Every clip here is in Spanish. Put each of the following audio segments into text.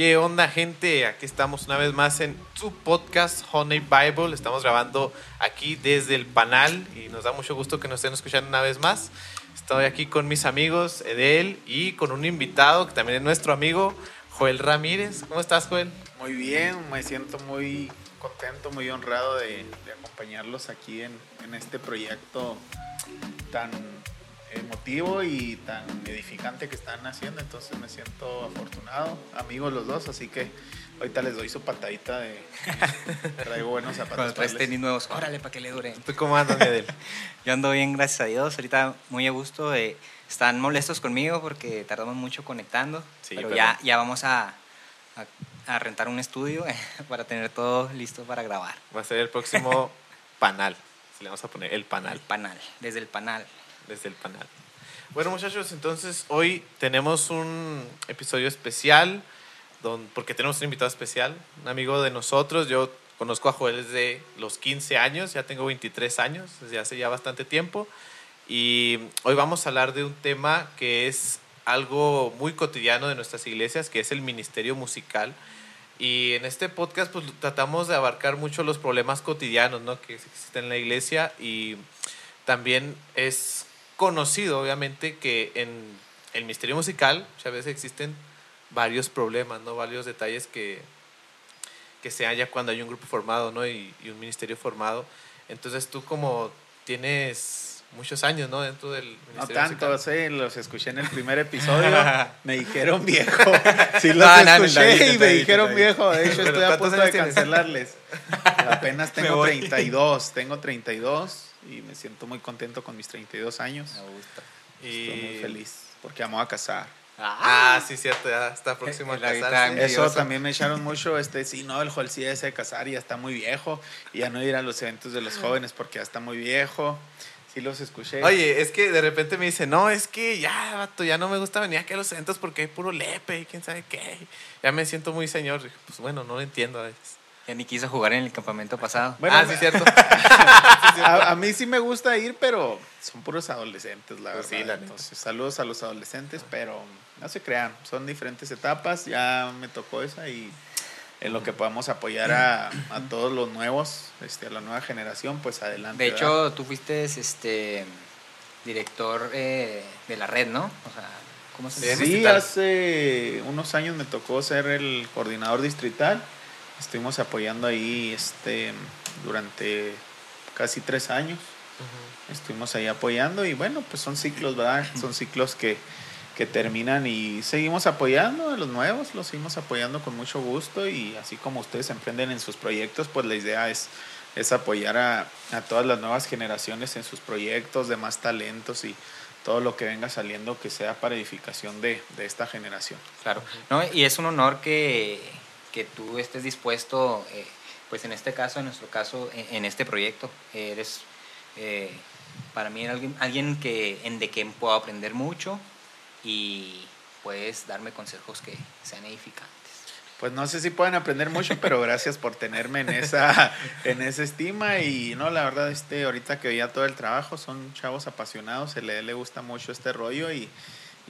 ¿Qué onda, gente? Aquí estamos una vez más en su podcast Honey Bible. Estamos grabando aquí desde el panal y nos da mucho gusto que nos estén escuchando una vez más. Estoy aquí con mis amigos Edel y con un invitado que también es nuestro amigo Joel Ramírez. ¿Cómo estás, Joel? Muy bien, me siento muy contento, muy honrado de, acompañarlos aquí en, en este proyecto tan emotivo y tan edificante que están haciendo, entonces me siento afortunado, amigos los dos, así que ahorita les doy su patadita de traigo buenos zapatos. Cuando traes para tenis nuevos, órale para que le dure. ¿Tú cómo andas, Edel? Yo ando bien, gracias a Dios. Ahorita muy a gusto. eh, están molestos conmigo porque tardamos mucho conectando. Sí, pero, pero- ya, ya vamos a, a, a rentar un estudio para tener todo listo para grabar. Va a ser el próximo panal. Se le vamos a poner el El panal, panal, desde el panal. Desde el panal. Bueno, muchachos, entonces hoy tenemos un episodio especial, don- porque tenemos un invitado especial, un amigo de nosotros. Yo conozco a Joel desde los 15 años, ya tengo 23 años, desde hace ya bastante tiempo. Y hoy vamos a hablar de un tema que es algo muy cotidiano de nuestras iglesias, que es el ministerio musical. Y en este podcast pues tratamos de abarcar mucho los problemas cotidianos ¿no? que existen en la iglesia y también es conocido obviamente que en el ministerio musical muchas veces existen varios problemas, ¿no? varios detalles que, que se halla cuando hay un grupo formado ¿no? y, y un ministerio formado. Entonces tú como tienes muchos años ¿no? dentro del No ministerio tanto, musical. sí, los escuché en el primer episodio, me dijeron viejo, sí los No, no, no, escuché y me dijeron viejo, de hecho estoy a ¿cuántos punto de cancelarles. Apenas tengo voy. 32, tengo 32 y me siento muy contento con mis 32 años. Me gusta. Estoy muy Y- feliz porque amo a casar. Ah, sí, cierto, ya está próximo a La guitarra casarse. Eso también me echaron mucho, este, sí, no, el Joel sí se de casar y ya está muy viejo, y ya no ir a los eventos de los jóvenes porque ya está muy viejo. Sí los escuché. Oye, es que de repente me dice, no, es que ya, vato, ya no me gusta venir aquí a los eventos porque hay puro lepe y quién sabe qué. Ya me siento muy señor. Dije, Pues bueno, no lo entiendo a veces. Ya ni quiso jugar en el campamento pasado. Bueno, ah, sí, cierto. a, a mí sí me gusta ir, pero son puros adolescentes, la Pues verdad. sí, la neta. Entonces, saludos a los adolescentes, pero no se crean, son diferentes etapas. Ya me tocó esa y en lo que podamos apoyar a, a todos los nuevos, este, a la nueva generación, pues adelante. De ¿verdad? hecho, tú fuiste este director eh, de la red, ¿no? O sea, ¿cómo se? Sí, distrital. hace unos años me tocó ser el coordinador distrital. Estuvimos apoyando ahí este, durante casi tres años. Estuvimos ahí apoyando y bueno, pues son ciclos, ¿verdad? Son ciclos que, que terminan y seguimos apoyando a los nuevos, los seguimos apoyando con mucho gusto y así como ustedes emprenden en sus proyectos, pues la idea es, es apoyar a, a todas las nuevas generaciones en sus proyectos de más talentos y todo lo que venga saliendo que sea para edificación de, de esta generación. Claro, ¿no? y es un honor que, que tú estés dispuesto, eh, pues en este caso, en nuestro caso, en, en este proyecto, eres eh, para mí alguien, alguien que, en de quien puedo aprender mucho y puedes darme consejos que sean edificantes. Pues no sé si pueden aprender mucho, pero gracias por tenerme en esa, en esa estima. Y no, la verdad, este, ahorita que veía todo el trabajo, son chavos apasionados, se le, le gusta mucho este rollo y,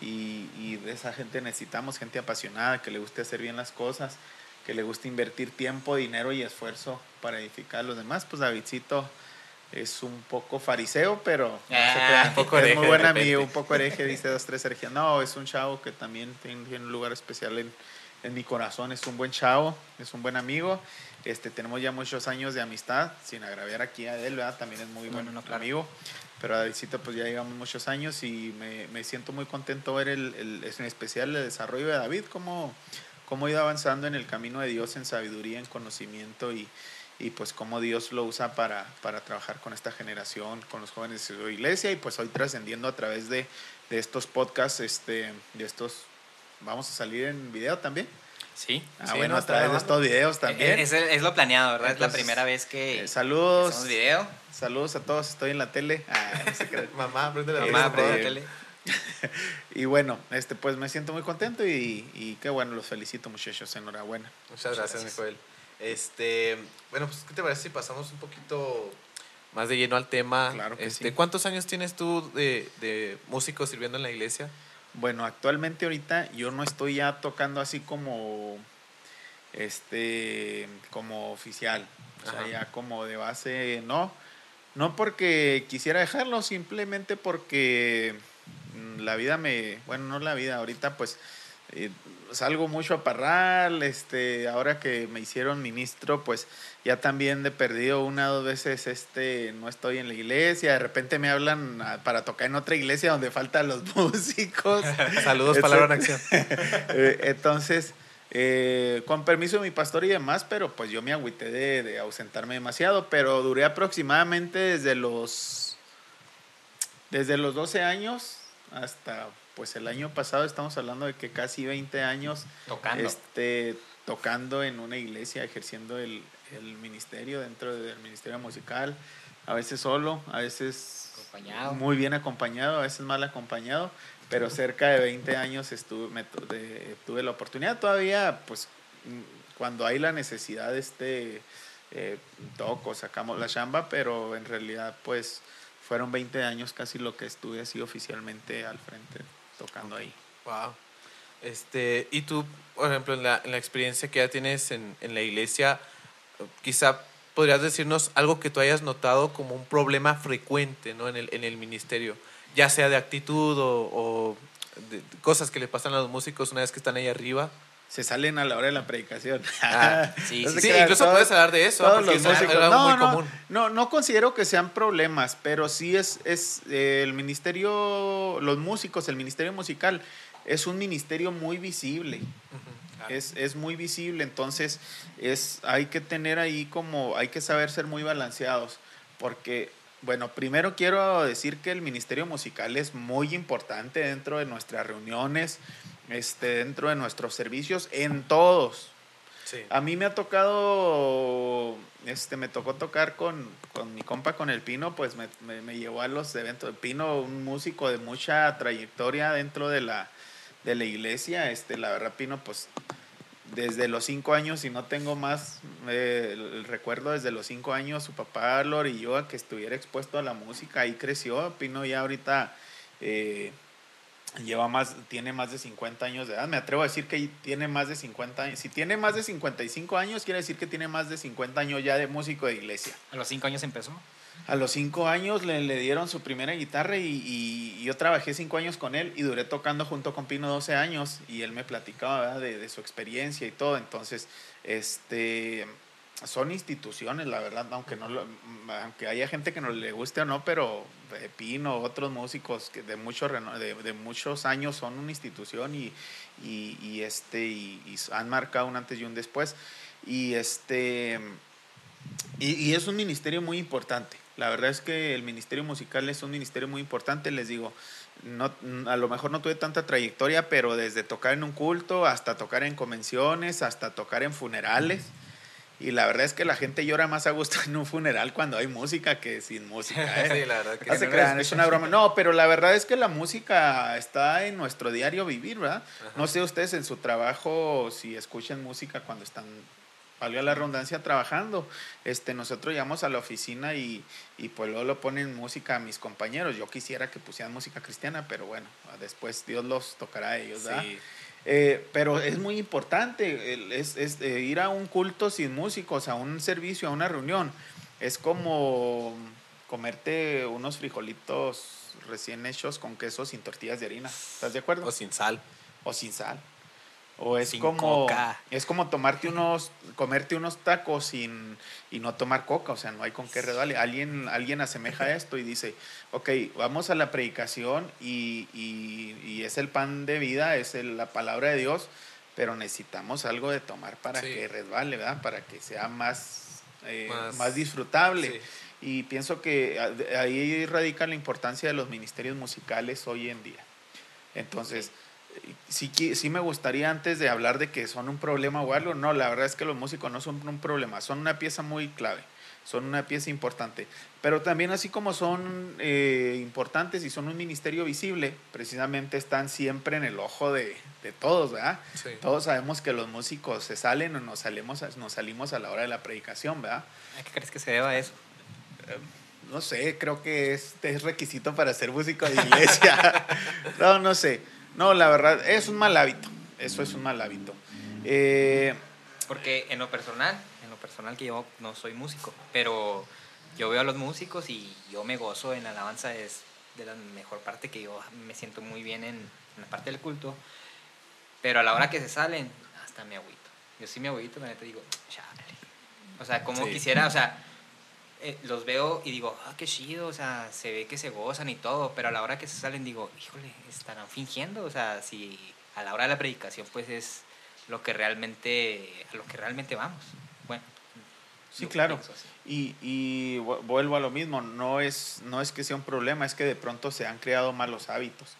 y, y de esa gente necesitamos, gente apasionada, que le guste hacer bien las cosas, que le guste invertir tiempo, dinero y esfuerzo para edificar a los demás. Pues Davidcito es un poco fariseo, pero Ah, un poco es muy buen amigo, un poco hereje, dice dos, tres herejías. No, es un chavo que también tiene, tiene un lugar especial en, en mi corazón. Es un buen chavo, es un buen amigo. Este, tenemos ya muchos años de amistad, sin agraviar aquí a él, ¿verdad? También es muy No, buen no, no, claro. amigo. Pero a Davidcito pues ya llevamos muchos años y me, me siento muy contento ver el, en especial el desarrollo de David, cómo, cómo ha ido avanzando en el camino de Dios en sabiduría, en conocimiento y, y pues cómo Dios lo usa para, para trabajar con esta generación, con los jóvenes de su iglesia y pues hoy trascendiendo a través de, de estos podcasts, este, de estos, vamos a salir en video también. Sí. Ah, Sí, bueno, no, a través de estos videos también. Es, es lo planeado, ¿verdad? es la primera vez que Eh, saludos, video. saludos a todos, estoy en la tele. Ah, no. Mamá, prende la Mamá, Este, prende la tele. Y bueno, este pues me siento muy contento y, y qué bueno, los felicito muchachos, enhorabuena. Muchas gracias, gracias. Mijoel. Este, bueno, pues, ¿qué te parece si pasamos un poquito más de lleno al tema? Claro que este, sí. ¿Cuántos años tienes tú de, de músico sirviendo en la iglesia? Bueno, actualmente ahorita yo no estoy ya tocando así como este, como oficial. O sea, ya como de base, no. No porque quisiera dejarlo, simplemente porque la vida me, bueno, no la vida, ahorita pues eh, salgo mucho a Parral, este, ahora que me hicieron ministro, pues ya también de perdido una o dos veces, este, no estoy en la iglesia, de repente me hablan para tocar en otra iglesia donde faltan los músicos. Saludos, palabra en acción. Eh, entonces, eh, con permiso de mi pastor y demás, pero pues yo me agüité de, de, ausentarme demasiado, pero duré aproximadamente desde los, desde los 12 años hasta pues el año pasado estamos hablando de que casi 20 años tocando, este, tocando en una iglesia, ejerciendo el, el ministerio dentro del ministerio musical, a veces solo, a veces acompañado. muy bien acompañado, a veces mal acompañado, pero cerca de 20 años estuve, me, de, tuve la oportunidad todavía, pues cuando hay la necesidad, este, eh, toco, sacamos la chamba, pero en realidad pues fueron 20 años casi lo que estuve así oficialmente al frente tocando ahí. Wow. Este, y tú, por ejemplo, en la, en la experiencia que ya tienes en, en, la iglesia, quizá podrías decirnos algo que tú hayas notado como un problema frecuente ¿no? en, el, en el ministerio, ya sea de actitud o, o de cosas que le pasan a los músicos una vez que están ahí arriba. Se salen a la hora de la predicación. Ah, sí, sí, sí, incluso todos, puedes hablar de eso, porque es algo No, muy no, común. no, no considero que sean problemas, pero sí es, es eh, el ministerio, los músicos, el ministerio musical, es un ministerio muy visible. Claro. Es, es muy visible, entonces es, hay que tener ahí como, hay que saber ser muy balanceados, porque, bueno, primero quiero decir que el ministerio musical es muy importante dentro de nuestras reuniones, este, dentro de nuestros servicios, en todos. Sí. A mí me ha tocado, este, me tocó tocar con, con mi compa, con el Pino, pues me, me, me llevó a los eventos. Pino, un músico de mucha trayectoria dentro de la, de la iglesia, este, la verdad, Pino, pues desde los cinco años, y no tengo más, eh, el, el recuerdo desde los cinco años, su papá y yo, a que estuviera expuesto a la música, ahí creció. Pino ya ahorita eh, lleva más, tiene más de 50 años de edad. Me atrevo a decir que tiene más de 50 años. Si tiene más de 55 años, quiere decir que tiene más de 50 años ya de músico de iglesia. A los cinco años empezó. A los cinco años le, le dieron su primera guitarra y, y- y yo trabajé cinco años con él y duré tocando junto con Pino 12 años y él me platicaba de su experiencia y todo. Entonces, este, son instituciones, la verdad, aunque, no lo- aunque haya gente que no le guste o no, pero eh, Pino, otros músicos que de, mucho, de, muchos años son una institución y, y, este, y, han marcado un antes y un después. Y este... Y es un ministerio muy importante. La verdad es que el ministerio musical es un ministerio muy importante. Les digo, no, a lo mejor no tuve tanta trayectoria, pero desde tocar en un culto hasta tocar en convenciones, hasta tocar en funerales. Y la verdad es que la gente llora más a gusto en un funeral cuando hay música que sin música. ¿eh? Sí, la verdad que No se crean, es una broma. No, pero la verdad es que la música está en nuestro diario vivir, ¿verdad? Ajá. No sé ustedes en su trabajo si escuchan música cuando están, valga la redundancia, trabajando. Este, nosotros llegamos a la oficina y, y pues luego lo ponen música a mis compañeros. Yo quisiera que pusieran música cristiana, pero bueno, después Dios los tocará a ellos, ¿verdad? Sí. Eh, pero es muy importante el- es, es, eh, ir a un culto sin músicos, a un servicio, a una reunión. Es como comerte unos frijolitos recién hechos con queso sin tortillas de harina. ¿Estás de acuerdo? O sin sal. o sin sal. O es Sin como coca. es como tomarte unos comerte unos tacos sin y no tomar coca, o sea, no hay con qué redale. Alguien alguien asemeja esto y dice, ok, vamos a la predicación y, y- y es el pan de vida, es el- la palabra de Dios, pero necesitamos algo de tomar para Sí. que resbale, ¿verdad? Para que sea más eh, Más- más, disfrutable. Sí. Y pienso que ahí radica la importancia de los ministerios musicales hoy en día. Entonces, sí, sí me gustaría antes de hablar de que son un problema o algo, no, la verdad es que los músicos no son un problema, son una pieza muy clave, son una pieza importante. Pero también así como son eh, importantes y son un ministerio visible, precisamente están siempre en el ojo de, de todos, ¿verdad? Sí. Todos sabemos que los músicos se salen o nos salimos, a- nos salimos a la hora de la predicación, ¿verdad? ¿A qué crees que se deba eso? No sé, creo que es, es requisito para ser músico de iglesia. no, no sé. No, la verdad, es un mal hábito. Eso es un mal hábito. Eh, Porque en lo personal, en lo personal que yo no soy músico, pero yo veo a los músicos y yo me gozo en la alabanza, es de la mejor parte que yo me siento muy bien en, en la parte del culto. Pero a la hora que se salen, hasta me agüito. Yo sí me agüito, me te digo, chale. O sea, como Sí. quisiera, o sea, eh, los veo y digo, ah, qué chido, o sea, se ve que se gozan y todo, pero a la hora que se salen digo, híjole, estarán fingiendo, o sea, si a la hora de la predicación pues es lo que realmente, a lo que realmente vamos. Sí, yo claro. Y, y vu- vuelvo a lo mismo, no es, no es que sea un problema, es que de pronto se han creado malos hábitos.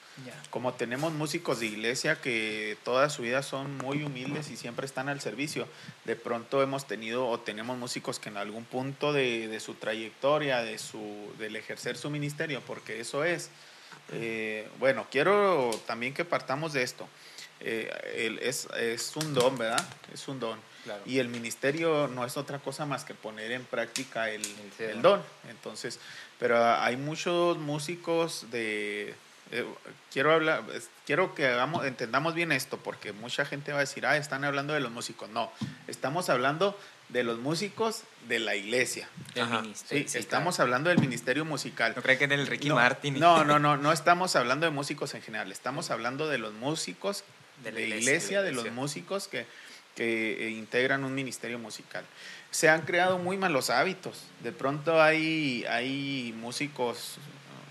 Como tenemos músicos de iglesia que toda su vida son muy humildes y siempre están al servicio, de pronto hemos tenido o tenemos músicos que en algún punto de, de su trayectoria, de su, del ejercer su ministerio, porque eso es, eh, bueno, quiero también que partamos de esto. Eh, es, es un don, ¿verdad? Es un don. Claro. Y el ministerio no es otra cosa más que poner en práctica el, El el don. Entonces, pero hay muchos músicos de... eh, quiero hablar, quiero que hagamos, entendamos bien esto, porque mucha gente va a decir, ah, están hablando de los músicos. No, estamos hablando de los músicos de la iglesia. Sí, sí, estamos claro. hablando del ministerio musical. No creo que del Ricky no, Martin. No, no, no, no estamos hablando de músicos en general, estamos hablando de los músicos De de, la iglesia, de, los músicos que, que eh, integran un ministerio musical. Se han creado muy malos hábitos. De pronto hay, hay músicos,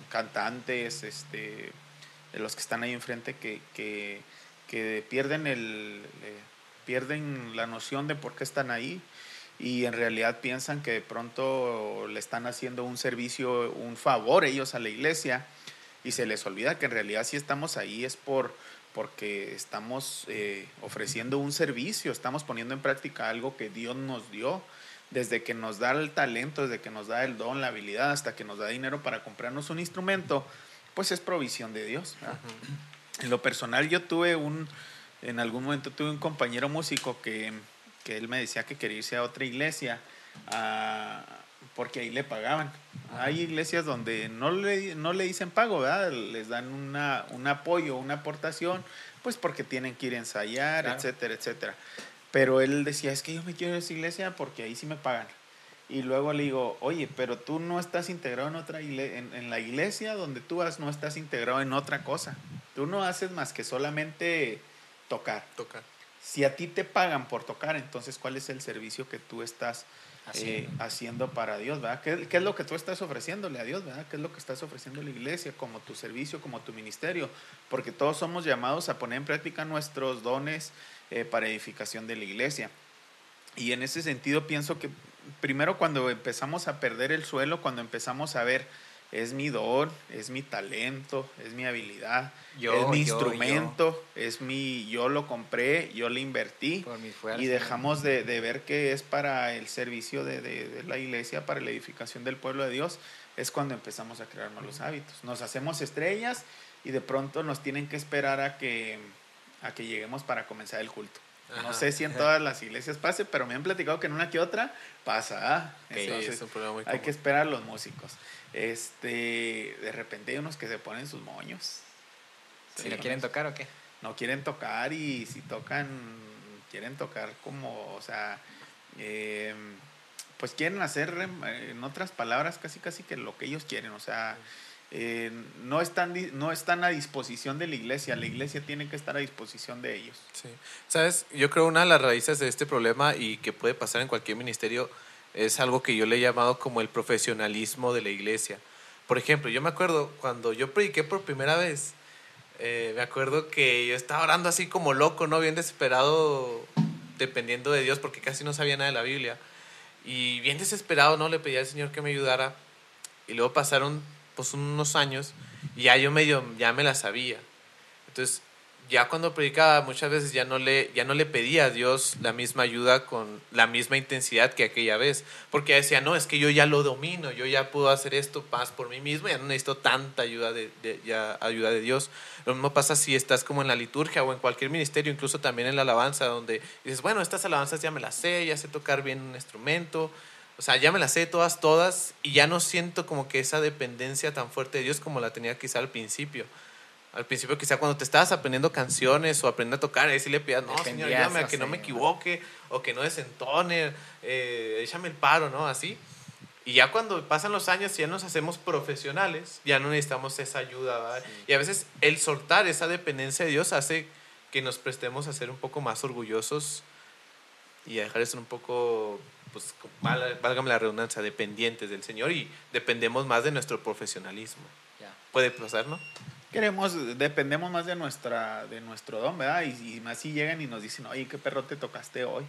cantantes, este, de los que están ahí enfrente que, que, que pierden, el, eh, pierden la noción de por qué están ahí y en realidad piensan que de pronto le están haciendo un servicio, un favor ellos a la iglesia y se les olvida que en realidad si estamos ahí es por porque estamos eh, ofreciendo un servicio, estamos poniendo en práctica algo que Dios nos dio, desde que nos da el talento, desde que nos da el don, la habilidad, hasta que nos da dinero para comprarnos un instrumento, pues es provisión de Dios. En lo personal yo tuve un, en algún momento tuve un compañero músico que, que él me decía que quería irse a otra iglesia ah, porque ahí le pagaban. Hay iglesias donde no le, no le dicen pago, ¿verdad? Les dan una, un apoyo, una aportación, pues porque tienen que ir a ensayar, Claro. etcétera, etcétera. Pero él decía, es que yo me quiero ir a esa iglesia porque ahí sí me pagan. Y luego le digo, oye, pero tú no estás integrado en otra iglesia, en, en la iglesia donde tú vas, no estás integrado en otra cosa. Tú no haces más que solamente tocar. Toca. Si a ti te pagan por tocar, entonces ¿cuál es el servicio que tú estás eh, Haciendo. para Dios? ¿verdad? ¿Qué, qué es lo que tú estás ofreciéndole a Dios? ¿verdad? ¿Qué es lo que estás ofreciendo a la iglesia como tu servicio, como tu ministerio? Porque todos somos llamados a poner en práctica nuestros dones eh, para edificación de la iglesia. Y en ese sentido pienso que primero cuando empezamos a perder el suelo, cuando empezamos a ver, es mi don, es mi talento, es mi habilidad, Yo, es mi yo, instrumento, es mi, yo lo compré, yo le invertí Por mi fuerza. y dejamos de, de ver que es para el servicio de, de- de la iglesia, para la edificación del pueblo de Dios, es cuando empezamos a crear malos hábitos. Nos hacemos estrellas y de pronto nos tienen que esperar a que, a que lleguemos para comenzar el culto. No sé si en todas las iglesias pase, pero me han platicado que en una que otra pasa. ¿ah? Entonces, es un problema muy hay que esperar a los músicos. Este, de repente hay unos que se ponen sus moños. Si Sí, no quieren tocar o qué. no quieren tocar y si tocan, quieren tocar como, o sea, eh, pues quieren hacer, eh, en otras palabras, casi casi que lo que ellos quieren, o sea, eh, no, están, no están a disposición de la iglesia, la iglesia tiene que estar a disposición de ellos. Sí. Sabes, yo creo una de las raíces de este problema y que puede pasar en cualquier ministerio es algo que yo le he llamado como el profesionalismo de la iglesia. Por ejemplo, yo me acuerdo cuando yo prediqué por primera vez, eh, me acuerdo que yo estaba orando así como loco, ¿no? Bien desesperado, dependiendo de Dios, porque casi no sabía nada de la Biblia. Y bien desesperado, ¿no? Le pedí al Señor que me ayudara. Y luego pasaron pues unos años y ya yo medio, ya me la sabía. Entonces, ya cuando predicaba muchas veces ya no le ya no le pedía a Dios la misma ayuda con la misma intensidad que aquella vez, porque decía, "No, es que yo ya lo domino, yo ya puedo hacer esto más por mí mismo, ya no necesito tanta ayuda de, de- ya ayuda de Dios." Lo mismo pasa si estás como en la liturgia o en cualquier ministerio, incluso también en la alabanza donde dices, "Bueno, estas alabanzas ya me las sé, ya sé tocar bien un instrumento." O sea, ya me las sé todas, todas, y ya no siento como que esa dependencia tan fuerte de Dios como la tenía quizá al principio Al principio quizá cuando te estabas aprendiendo canciones o aprendiendo a tocar, ahí sí le no, señor, ayúdame a que no me equivoque o que no desentone, eh, échame el paro, ¿no? Así. Y ya cuando pasan los años y ya nos hacemos profesionales, ya no necesitamos esa ayuda. Y a veces el soltar esa dependencia de Dios hace que nos prestemos a ser un poco más orgullosos y a dejar de ser un poco, pues, val- válgame la redundancia, dependientes del Señor y dependemos más de nuestro profesionalismo. Ya. Puede pasar, ¿no? Queremos, dependemos más de nuestra, de nuestro don, ¿verdad? Y, y más si llegan y nos dicen, oye, ¿qué perro te tocaste hoy?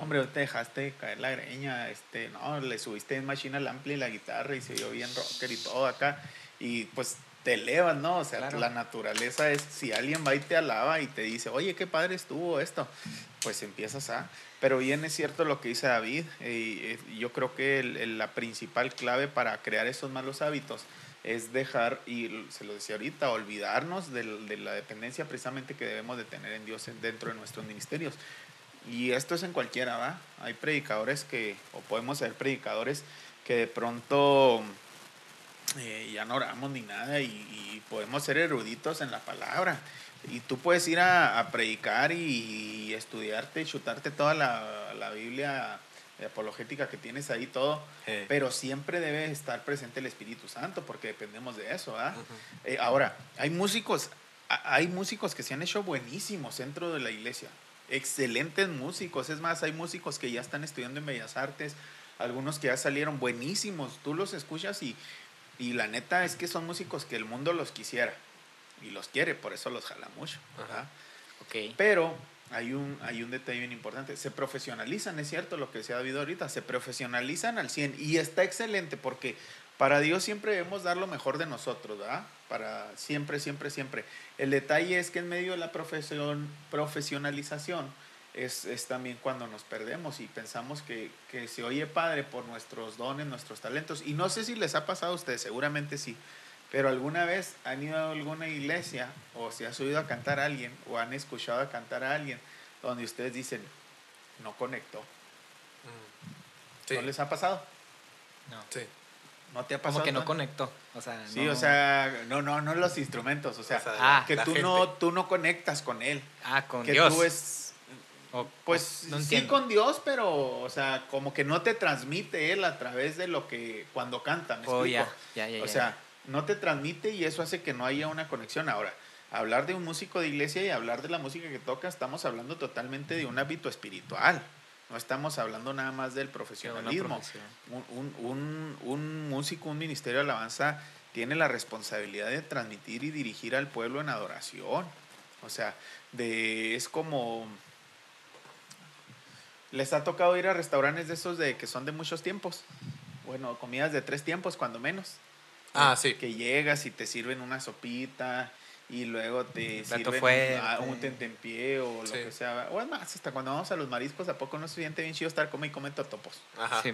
Hombre, hoy te dejaste caer la greña, este, no, le subiste en machina al ampli la guitarra y se oyó bien rocker y todo acá. Y pues te elevas, ¿no? O sea, Claro. la naturaleza es, si alguien va y te alaba y te dice, oye, qué padre estuvo esto, pues empiezas a... Pero bien es cierto lo que dice David, eh, eh, yo creo que el- el- la principal clave para crear esos malos hábitos es dejar, y se lo decía ahorita, olvidarnos del- de, la dependencia precisamente que debemos de tener en Dios en- dentro de nuestros ministerios. Y esto es en cualquiera, ¿va? Hay predicadores que, o podemos ser predicadores que de pronto eh, ya no oramos ni nada y, y podemos ser eruditos en la palabra. Y tú puedes ir a, a predicar y, estudiarte, chutarte toda la, la Biblia apologética que tienes ahí, todo, pero siempre debe estar presente el Espíritu Santo porque dependemos de eso, ¿verdad? Eh, ahora, hay músicos, hay músicos que se han hecho buenísimos dentro de la iglesia, excelentes músicos, es más, hay músicos que ya están estudiando en Bellas Artes, algunos que ya salieron buenísimos, tú los escuchas y, y la neta es que son músicos que el mundo los quisiera y los quiere, por eso los jala mucho, ¿verdad? Ok. Pero hay un, hay un detalle bien importante. Se profesionalizan, es cierto lo que se ha habido ahorita, se profesionalizan al 100 y está excelente porque para Dios siempre debemos dar lo mejor de nosotros, ¿verdad? Para siempre, siempre, siempre. El detalle es que en medio de la profesión, profesionalización es, es también cuando nos perdemos y pensamos que, que se oye padre por nuestros dones, nuestros talentos. Y no sé si les ha pasado a ustedes, seguramente sí. Pero alguna vez han ido a alguna iglesia o se has oído a cantar a alguien o han escuchado a cantar a alguien donde ustedes dicen, no conectó. Sí. ¿No les ha pasado? No. Sí. ¿No te ha pasado? Como que no conectó. O sea, Sí, no- o sea, no, no, no los instrumentos, o sea, O sea, Ah, que tú gente. no, tú no conectas con él. Ah, con que Dios. tú es, O- pues no sí entiendo. con Dios, pero, o sea, como que no te transmite él a través de lo que, cuando canta, ¿me Oh, explico? ya, ya, ya, O ya. sea, no te transmite y eso hace que no haya una conexión. Ahora, hablar de un músico de iglesia y hablar de la música que toca, estamos hablando totalmente de un hábito espiritual. No estamos hablando nada más del profesionalismo. un- un músico, un ministerio de alabanza tiene la responsabilidad de transmitir y dirigir al pueblo en adoración. O sea, de, es como... ¿Les ha tocado ir a restaurantes de esos de que son de muchos tiempos? Bueno, comidas de tres tiempos, cuando menos. Ah, sí. Que llegas y te sirven una sopita y luego te Plato sirven fuerte. un tentempié o lo Sí. que sea. O es más, hasta cuando vamos a los mariscos, ¿a poco no se siente bien chido estar come y come totopos? Ajá. Sí,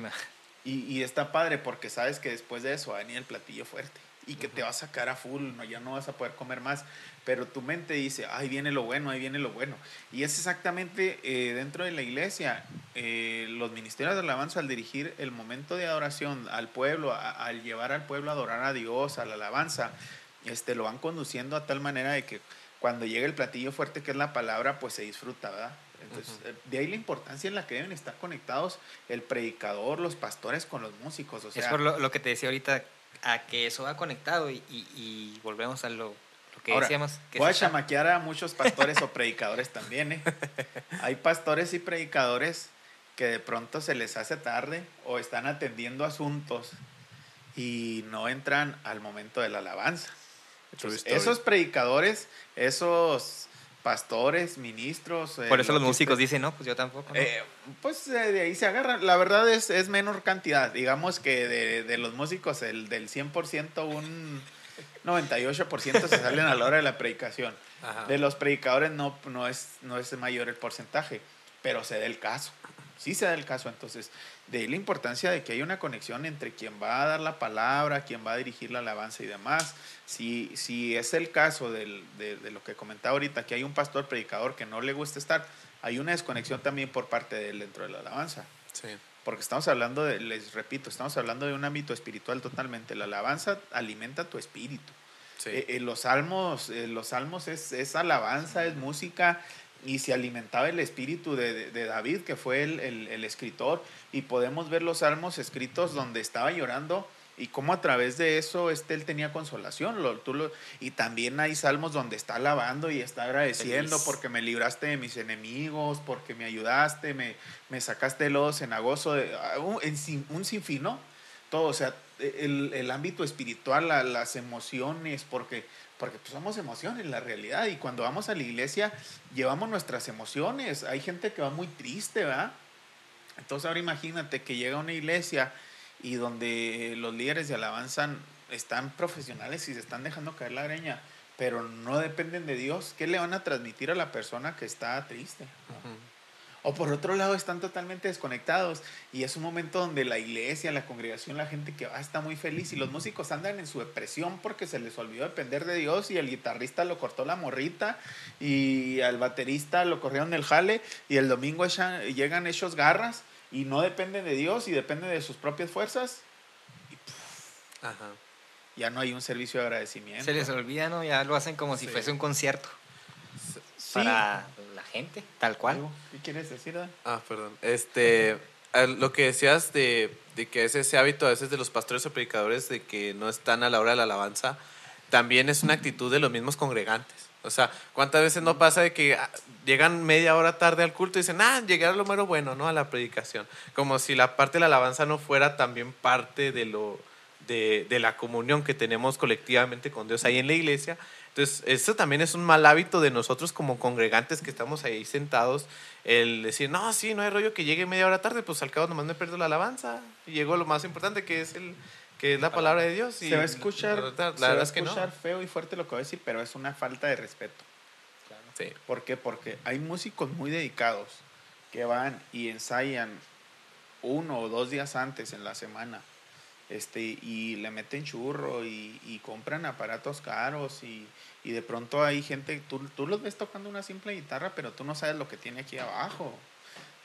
Y, y está padre porque sabes que después de eso va a venir el platillo fuerte y que te va a sacar a full, no, ya no vas a poder comer más, pero tu mente dice, ahí viene lo bueno, ahí viene lo bueno. Y es exactamente eh, dentro de la iglesia, eh, los ministerios de alabanza al dirigir el momento de adoración al pueblo, a- al llevar al pueblo a adorar a Dios, a la alabanza, este, lo van conduciendo a tal manera de que cuando llega el platillo fuerte que es la palabra, pues se disfruta, ¿verdad? Entonces, eh, de ahí la importancia en la que deben estar conectados el predicador, los pastores con los músicos. O sea, es por lo, lo que te decía ahorita, a que eso va conectado y, y- y volvemos a lo, lo que Ahora, decíamos. Que voy a chamaquear a muchos pastores o predicadores también, ¿eh? Hay pastores y predicadores que de pronto se les hace tarde o están atendiendo asuntos y no entran al momento de la alabanza. Entonces, esos predicadores, esos pastores, ministros... eh, Por eso lo los músicos dicen, no, pues yo tampoco. ¿no? Eh, pues eh, de ahí se agarran. La verdad es, es menor cantidad. Digamos que de, de los músicos, el del 100%, un 98% se salen a la hora de la predicación. Ajá. De los predicadores no, no, es, no es mayor el porcentaje, pero se da el caso. Sí se da el caso. Entonces, de ahí la importancia de que haya una conexión entre quien va a dar la palabra, quien va a dirigir la alabanza y demás. Si, si es el caso del- de, de lo que comentaba ahorita, que hay un pastor predicador que no le gusta estar, hay una desconexión también por parte de él dentro de la alabanza. Sí. Porque estamos hablando de, les repito, estamos hablando de un ámbito espiritual totalmente. La alabanza alimenta tu espíritu. Eh, eh, los salmos, eh, los salmos es, es, alabanza, es música y se alimentaba el espíritu de, de, David, que fue el, el, el, escritor, y podemos ver los salmos escritos donde estaba llorando y cómo a través de eso este, él tenía consolación. Lo, tú lo, y también hay salmos donde está alabando y está agradeciendo porque me libraste de mis enemigos, porque me ayudaste, me, me sacaste de los cenagoso, de, ah, un, un sinfín, ¿no? Todo, o sea, el, el ámbito espiritual, la, las emociones, porque, porque pues somos emociones, la realidad. Y cuando vamos a la iglesia, llevamos nuestras emociones. Hay gente que va muy triste, ¿verdad? Entonces ahora imagínate que llega una iglesia y donde los líderes de alabanza están profesionales y se están dejando caer la areña, pero no dependen de Dios, ¿qué le van a transmitir a la persona que está triste? O por otro lado, están totalmente desconectados y es un momento donde la iglesia, la congregación, la gente que va está muy feliz y los músicos andan en su depresión porque se les olvidó depender de Dios y el guitarrista lo cortó la morrita y al baterista lo corrieron el jale y el domingo llegan esos garras y no dependen de Dios y dependen de sus propias fuerzas. Y Ya no hay un servicio de agradecimiento. Se les olvida, ¿no? Ya lo hacen como si fuese un concierto. Para la gente, tal cual. ¿Qué quieres decir, Ah, perdón. Este, lo que decías de, de, que es ese hábito a veces de los pastores o predicadores de que no están a la hora de la alabanza, también es una actitud de los mismos congregantes. O sea, ¿cuántas veces no pasa de que ah, llegan media hora tarde al culto y dicen, ah, llegué a lo mero bueno, ¿no? A la predicación. Como si la parte de la alabanza no fuera también parte de, lo, de, de la comunión que tenemos colectivamente con Dios ahí en la iglesia. Entonces, eso también es un mal hábito de nosotros como congregantes que estamos ahí sentados, el decir, no, sí, no hay rollo que llegue media hora tarde, pues al cabo nomás me pierdo la alabanza. Y llegó lo más importante que es el, que es la palabra de Dios. Y se va a escuchar, la, verdad, es que escuchar feo y fuerte lo que voy a decir, pero es una falta de respeto. Sí. ¿Por qué? Porque hay músicos muy dedicados que van y ensayan uno o dos días antes en la semana este, y le meten churro y, y compran aparatos caros y, y, de pronto hay gente, tú, tú los ves tocando una simple guitarra, pero tú no sabes lo que tiene aquí abajo.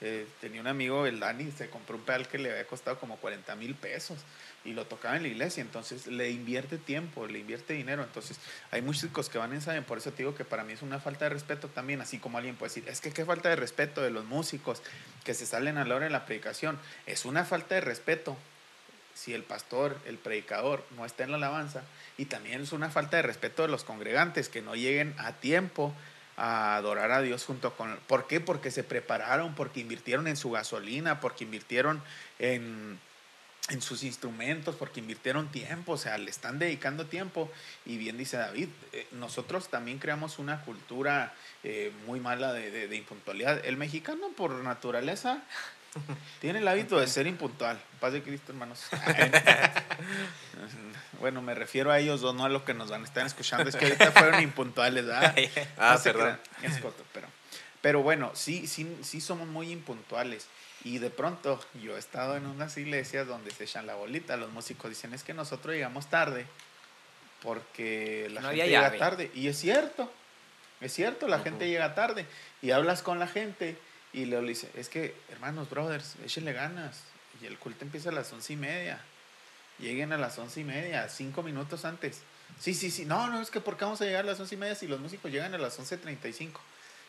Eh, tenía un amigo, el Dani, se compró un pedal que le había costado como 40 mil pesos y lo tocaba en la iglesia, entonces le invierte tiempo, le invierte dinero, entonces hay músicos que van a ensayar, por eso te digo que para mí es una falta de respeto también, así como alguien puede decir, es que qué falta de respeto de los músicos que se salen a la hora de la predicación, es una falta de respeto si el pastor, el predicador no está en la alabanza, y también es una falta de respeto de los congregantes que no lleguen a tiempo a adorar a Dios junto con... ¿Por qué? Porque se prepararon, porque invirtieron en su gasolina, porque invirtieron en, en sus instrumentos, porque invirtieron tiempo, o sea, le están dedicando tiempo. Y bien dice David, eh, nosotros también creamos una cultura eh, muy mala de, de, de, impuntualidad. El mexicano por naturaleza tiene el hábito de ser impuntual. Paz de Cristo, hermanos. bueno, me refiero a ellos dos, no a lo que nos van a estar escuchando. Es que ahorita fueron impuntuales, ¿verdad? ah, perdón. pero, pero bueno, sí, sí, sí somos muy impuntuales. Y de pronto yo he estado en unas iglesias donde se echan la bolita. Los músicos dicen, es que nosotros llegamos tarde porque la gente llega tarde. Y es cierto, es cierto, la gente llega tarde. Y hablas con la gente y le dice, es que, hermanos, brothers, échenle ganas. Y el culto empieza a las once y media. Lleguen a las once y media, cinco minutos antes. Sí, sí, sí. No, no, es que ¿por qué vamos a llegar a las once y media si los músicos llegan a las once treinta y cinco?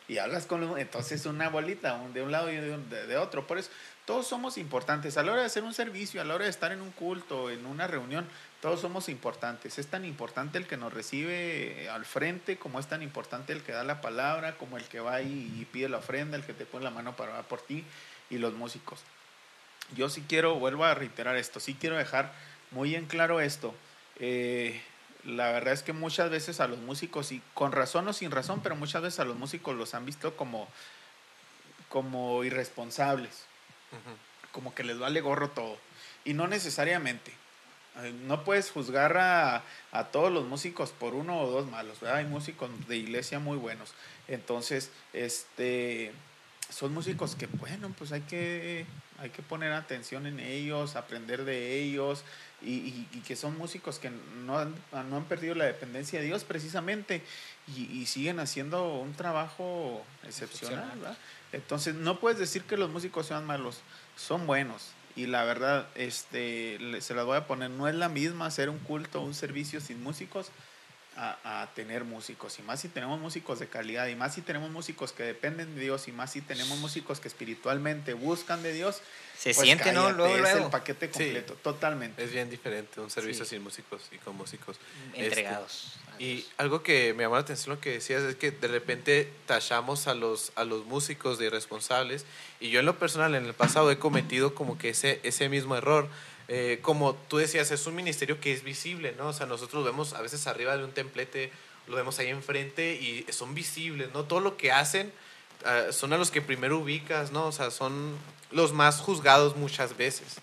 Y hablas con entonces una bolita de un lado y de, otro. Por eso, todos somos importantes. A la hora de hacer un servicio, a la hora de estar en un culto, en una reunión, todos somos importantes. Es tan importante el que nos recibe al frente, como es tan importante el que da la palabra, como el que va y, pide la ofrenda, el que te pone la mano para por ti y los músicos. Yo sí quiero, vuelvo a reiterar esto, sí quiero dejar muy en claro esto. Eh, la verdad es que muchas veces a los músicos, y con razón o sin razón, pero muchas veces a los músicos los han visto como, como irresponsables, como que les vale gorro todo. Y no necesariamente. No puedes juzgar a, a, todos los músicos por uno o dos malos, Hay músicos de iglesia muy buenos. Entonces, este, son músicos que, bueno, pues hay que, hay que poner atención en ellos, aprender de ellos, y, y, que son músicos que no han, no han, perdido la dependencia de Dios precisamente, y, y siguen haciendo un trabajo excepcional, excepcional. Entonces, no puedes decir que los músicos sean malos, son buenos y la verdad, este, se las voy a poner, no es la misma hacer un culto, un servicio sin músicos a, tener músicos, y más si tenemos músicos de calidad, y más si tenemos músicos que dependen de Dios, y más si tenemos músicos que espiritualmente buscan de Dios. Se pues siente, ¿no? Luego, es el paquete completo, totalmente. Es bien diferente un servicio sin músicos y con músicos. Entregados. Este, y algo que me llamó la atención lo que decías es que de repente tachamos a los, a los músicos de irresponsables, y yo en lo personal en el pasado he cometido como que ese, ese mismo error eh, como tú decías, es un ministerio que es visible, ¿no? O sea, nosotros vemos a veces arriba de un templete, lo vemos ahí enfrente y son visibles, ¿no? Todo lo que hacen ah, son a los que primero ubicas, ¿no? O sea, son los más juzgados muchas veces.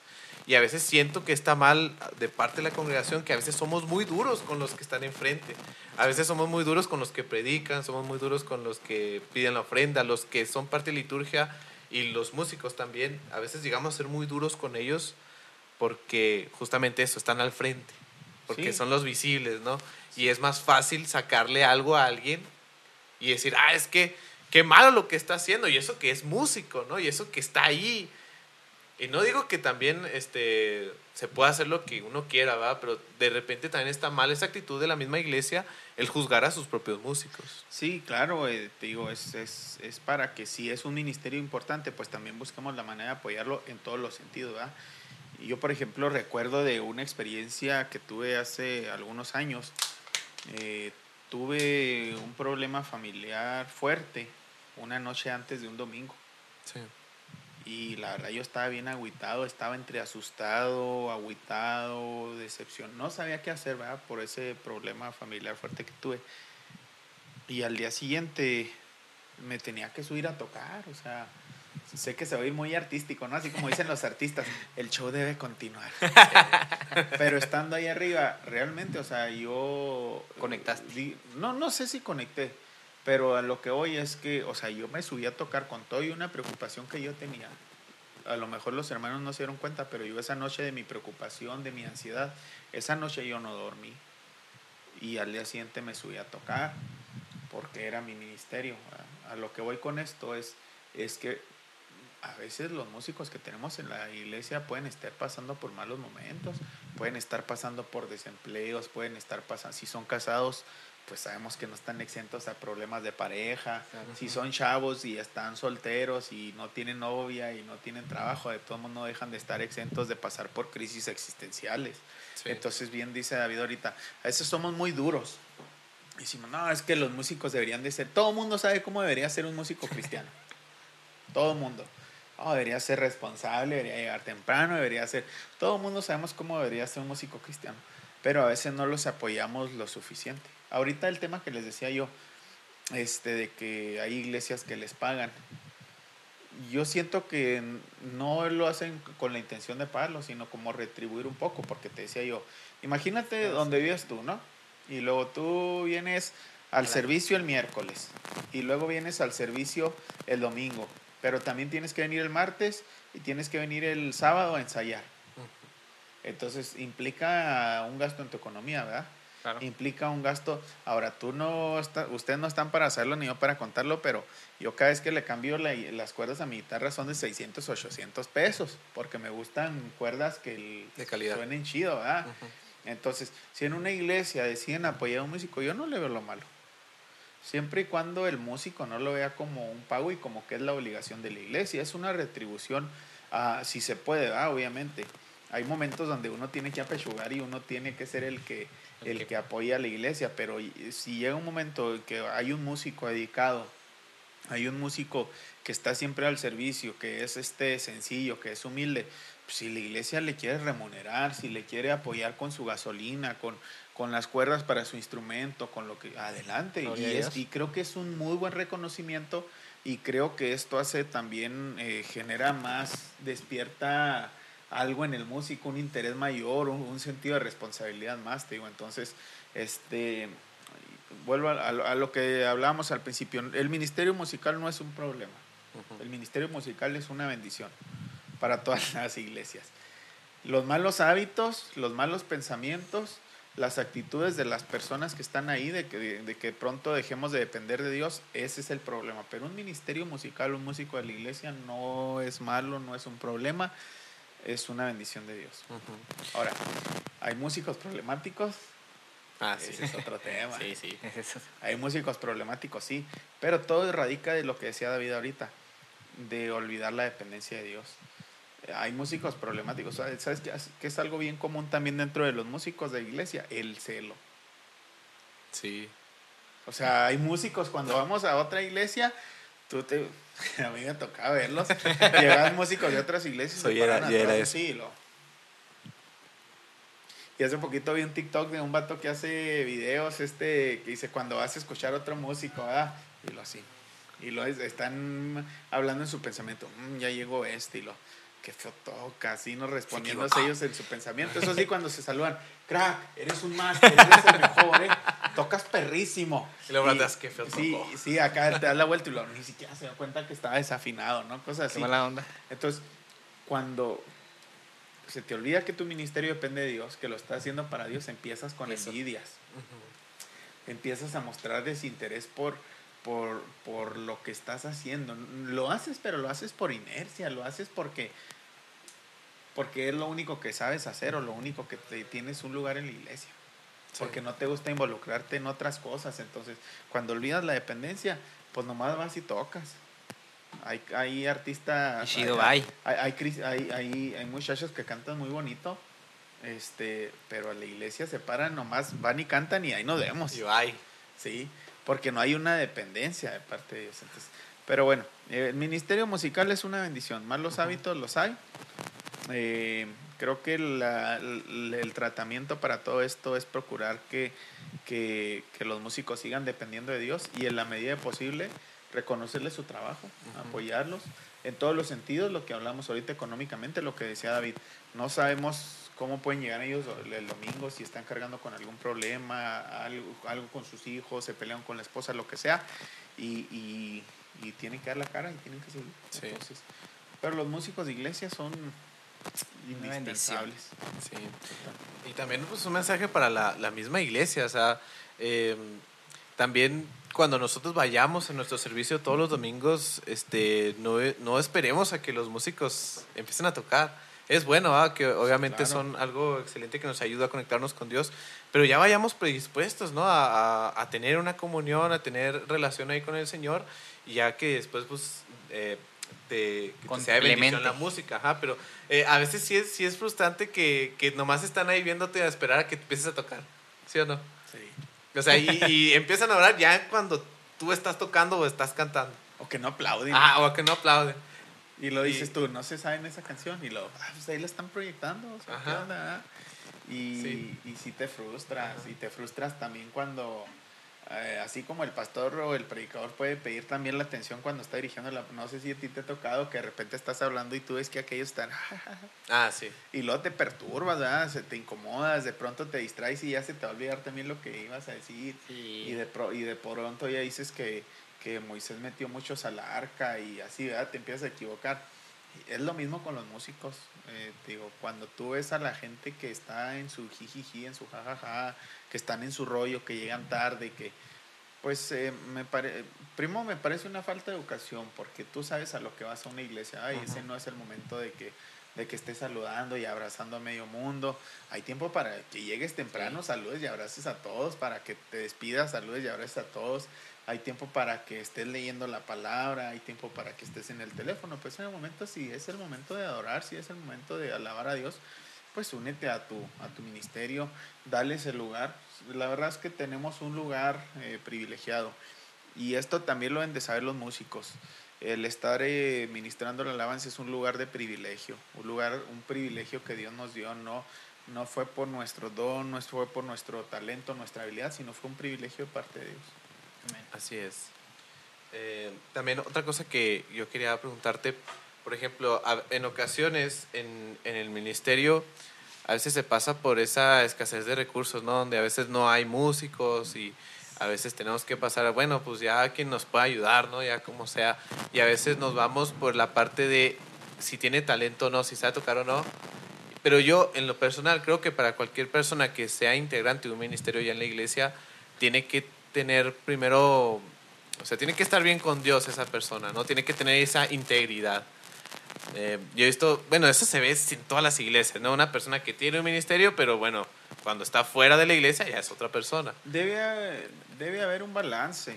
Y a veces siento que está mal de parte de la congregación, que a veces somos muy duros con los que están enfrente. A veces somos muy duros con los que predican, somos muy duros con los que piden la ofrenda, los que son parte de liturgia y los músicos también. A veces llegamos a ser muy duros con ellos porque justamente eso, están al frente, porque son los visibles, ¿no? Y es más fácil sacarle algo a alguien y decir, ah, es que qué malo lo que está haciendo, y eso que es músico, ¿no? Y eso que está ahí. Y no digo que también este, se pueda hacer lo que uno quiera, ¿verdad? Pero de repente también está mal esa actitud de la misma iglesia, el juzgar a sus propios músicos. Sí, claro, eh, te digo, es, es, para que si es un ministerio importante, pues también busquemos la manera de apoyarlo en todos los sentidos, ¿verdad? Yo, por ejemplo, recuerdo de una experiencia que tuve hace algunos años. Eh, tuve un problema familiar fuerte una noche antes de un domingo. Sí. Y la verdad yo estaba bien agüitado, estaba entre asustado, agüitado, decepción. No sabía qué hacer, ¿verdad? Por ese problema familiar fuerte que tuve. Y al día siguiente me tenía que subir a tocar, o sea, sé que se va a ir muy artístico, ¿no? Así como dicen los artistas, el show debe continuar. Pero estando ahí arriba, realmente, o sea, yo... ¿Conectaste? no, no sé si conecté, pero a lo que voy es que, o sea, yo me subí a tocar con todo y una preocupación que yo tenía. A lo mejor los hermanos no se dieron cuenta, pero yo esa noche de mi preocupación, de mi ansiedad, esa noche yo no dormí. Y al día siguiente me subí a tocar, porque era mi ministerio. A lo que voy con esto es, es que a veces los músicos que tenemos en la iglesia pueden estar pasando por malos momentos, pueden estar pasando por desempleos, pueden estar pasando, si son casados, pues sabemos que no están exentos a problemas de pareja, si son chavos y están solteros y no tienen novia y no tienen trabajo, de todos modos no dejan de estar exentos de pasar por crisis existenciales. Entonces, bien dice David ahorita, a veces somos muy duros. Y decimos, no, es que los músicos deberían de ser, todo el mundo sabe cómo debería ser un músico cristiano. todo el mundo oh, debería ser responsable, debería llegar temprano, debería ser... Todo el mundo sabemos cómo debería ser un músico cristiano, pero a veces no los apoyamos lo suficiente. Ahorita el tema que les decía yo, este, de que hay iglesias que les pagan, yo siento que no lo hacen con la intención de pagarlo, sino como retribuir un poco, porque te decía yo, imagínate donde vives tú, ¿no? Y luego tú vienes al servicio el miércoles y luego vienes al servicio el domingo pero también tienes que venir el martes y tienes que venir el sábado a ensayar. Entonces implica un gasto en tu economía, ¿verdad? Implica un gasto. Ahora, tú no está, ustedes no están para hacerlo ni yo para contarlo, pero yo cada vez que le cambio las cuerdas a mi guitarra son de 600, 800 pesos, porque me gustan cuerdas que de calidad. suenen chido, ¿verdad? Entonces, si en una iglesia deciden apoyar a un músico, yo no le veo lo malo. Siempre y cuando el músico no lo vea como un pago y como que es la obligación de la iglesia, es una retribución, uh, si se puede, obviamente. Hay momentos donde uno tiene que apechugar y uno tiene que ser el que, el que apoya a la iglesia, pero si llega un momento en que hay un músico dedicado, hay un músico que está siempre al servicio, que es este sencillo, que es humilde, pues si la iglesia le quiere remunerar, si le quiere apoyar con su gasolina, con, con las cuerdas para su instrumento, con lo que adelante. Y, y, creo que es un muy buen reconocimiento y creo que esto hace también, eh, genera más, despierta algo en el músico, un interés mayor, un, sentido de responsabilidad más, te digo. Entonces, este, vuelvo a, a, lo que hablábamos al principio, el ministerio musical no es un problema, el ministerio musical es una bendición para todas las iglesias. Los malos hábitos, los malos pensamientos, las actitudes de las personas que están ahí, de que, de, que pronto dejemos de depender de Dios, ese es el problema. Pero un ministerio musical, un músico de la iglesia no es malo, no es un problema, es una bendición de Dios. Ahora, hay músicos problemáticos, Ah, sí. Ese es otro tema. Sí, sí. Hay músicos problemáticos, sí, pero todo radica de lo que decía David ahorita, de olvidar la dependencia de Dios. Hay músicos problemáticos, ¿sabes ¿Sabes qué qué es algo bien común también dentro de los músicos de iglesia? El celo. Sí. O sea, hay músicos cuando vamos a otra iglesia, tú te... A mí me tocaba verlos. Llegaban músicos de otras iglesias. Soy era- era así, y lo- Y hace poquito vi un TikTok de un vato que hace videos, este, que dice cuando vas a escuchar otro músico, ¿verdad? Y lo así. Y lo es- están hablando en su pensamiento, "Mm, ya llegó este, y lo, qué feo toca, así, no respondiéndose ellos en su pensamiento. Eso sí, cuando se saludan, crack, eres un máster, eres el mejor, ¿eh? Tocas perrísimo. Y luego hablas, "Qué feo Sí, tocó". sí, acá te das la vuelta y lo, ni siquiera se da cuenta que estaba desafinado, ¿no? Cosas Qué así. mala onda. Entonces, cuando se te olvida que tu ministerio depende de Dios, que lo estás haciendo para Dios, empiezas con Eso. envidias. Empiezas a mostrar desinterés por, por, por lo que estás haciendo. Lo haces, pero lo haces por inercia, lo haces porque, porque es lo único que sabes hacer o lo único que te, tienes un lugar en la iglesia. Sí. Porque no te gusta involucrarte en otras cosas. Entonces, cuando olvidas la dependencia, pues nomás vas y tocas. Hay, hay artistas. Hay, hay, hay, hay, hay- muchachos que cantan muy bonito. Este, pero a la iglesia se paran, nomás van y cantan y ahí nos vemos. Y bye. Sí, porque no hay una dependencia de parte de Dios. Entonces, pero bueno, el ministerio musical es una bendición. Malos hábitos los hay. Eh, creo que la- el, el tratamiento para todo esto es procurar que, que, que los músicos sigan dependiendo de Dios y en la medida posible reconocerles su trabajo, apoyarlos en todos los sentidos, lo que hablamos ahorita económicamente, lo que decía David. No sabemos cómo pueden llegar ellos el, domingo, si están cargando con algún problema, algo, algo con sus hijos, se pelean con la esposa, lo que sea, y, y, y tienen que dar la cara y tienen que seguir. Sí. Entonces, pero los músicos de iglesia son. Indispensables. Sí. Y también pues, un mensaje para la, la misma iglesia. O sea, eh, también cuando nosotros vayamos a nuestro servicio todos los domingos, este, no, no esperemos a que los músicos empiecen a tocar. Es bueno, ¿va? que obviamente Claro. son algo excelente que nos ayuda a conectarnos con Dios, pero ya vayamos predispuestos ¿no? a, a- a tener una comunión, a tener relación ahí con el Señor, y ya que después pues, eh, te, que te sea de bendición la música, ajá, pero eh, a veces sí es, sí es frustrante que, que nomás están ahí viéndote a esperar a que empieces a tocar, ¿sí o no? Sí. O sea, y, y empiezan a orar ya cuando tú estás tocando o estás cantando. O que no aplauden. Ah, o que no aplauden. Y lo dices Y- tú, no se saben esa canción. Y lo, ah, pues ahí la están proyectando. O sea, ¿qué Ajá. onda? Y, Sí. y sí te frustras. Y te frustras también cuando, eh, así como el pastor o el predicador puede pedir también la atención cuando está dirigiendo la. No sé si a ti te ha tocado que de repente estás hablando y tú ves que aquellos están. Ah, sí. Y luego te perturbas, ¿verdad? Se te incomodas, de pronto te distraes y ya se te va a olvidar también lo que ibas a decir. Y de, pro- y de pronto ya dices que, que Moisés metió muchos al arca y así, ¿verdad? Te empiezas a equivocar. Es lo mismo con los músicos. Eh, digo, cuando tú ves a la gente que está en su jijiji, en su jajaja, que están en su rollo, que llegan tarde, que pues eh, me pare, primo me parece una falta de educación porque tú sabes a lo que vas a una iglesia, ay, ese no es el momento de que de que estés saludando y abrazando a medio mundo. Hay tiempo para que llegues temprano, saludes y abraces a todos, para que te despidas, saludes y abraces a todos. Hay tiempo para que estés leyendo la palabra, hay tiempo para que estés en el teléfono. Pues en el momento, si es el momento de adorar, si es el momento de alabar a Dios, pues únete a tu, a tu ministerio, dale ese lugar. La verdad es que tenemos un lugar eh, privilegiado. Y esto también lo deben de saber los músicos. El estar eh, ministrando la alabanza es un lugar de privilegio, un lugar, un privilegio que Dios nos dio, no, no fue por nuestro don, no fue por nuestro talento, nuestra habilidad, sino fue un privilegio de parte de Dios. Así es. Eh, también otra cosa que yo quería preguntarte, por ejemplo, en ocasiones en, en el ministerio a veces se pasa por esa escasez de recursos, ¿no? Donde a veces no hay músicos y a veces tenemos que pasar, bueno, pues ya quien nos pueda ayudar, ¿no? Ya como sea. Y a veces nos vamos por la parte de si tiene talento o no, si sabe tocar o no. Pero yo, en lo personal, creo que para cualquier persona que sea integrante de un ministerio ya en la iglesia, tiene que tener primero, o sea, tiene que estar bien con Dios esa persona, ¿no? Tiene que tener esa integridad. Eh, yo he visto, bueno, eso se ve en todas las iglesias, ¿no? Una persona que tiene un ministerio, pero bueno, cuando está fuera de la iglesia ya es otra persona. Debe, debe haber un balance.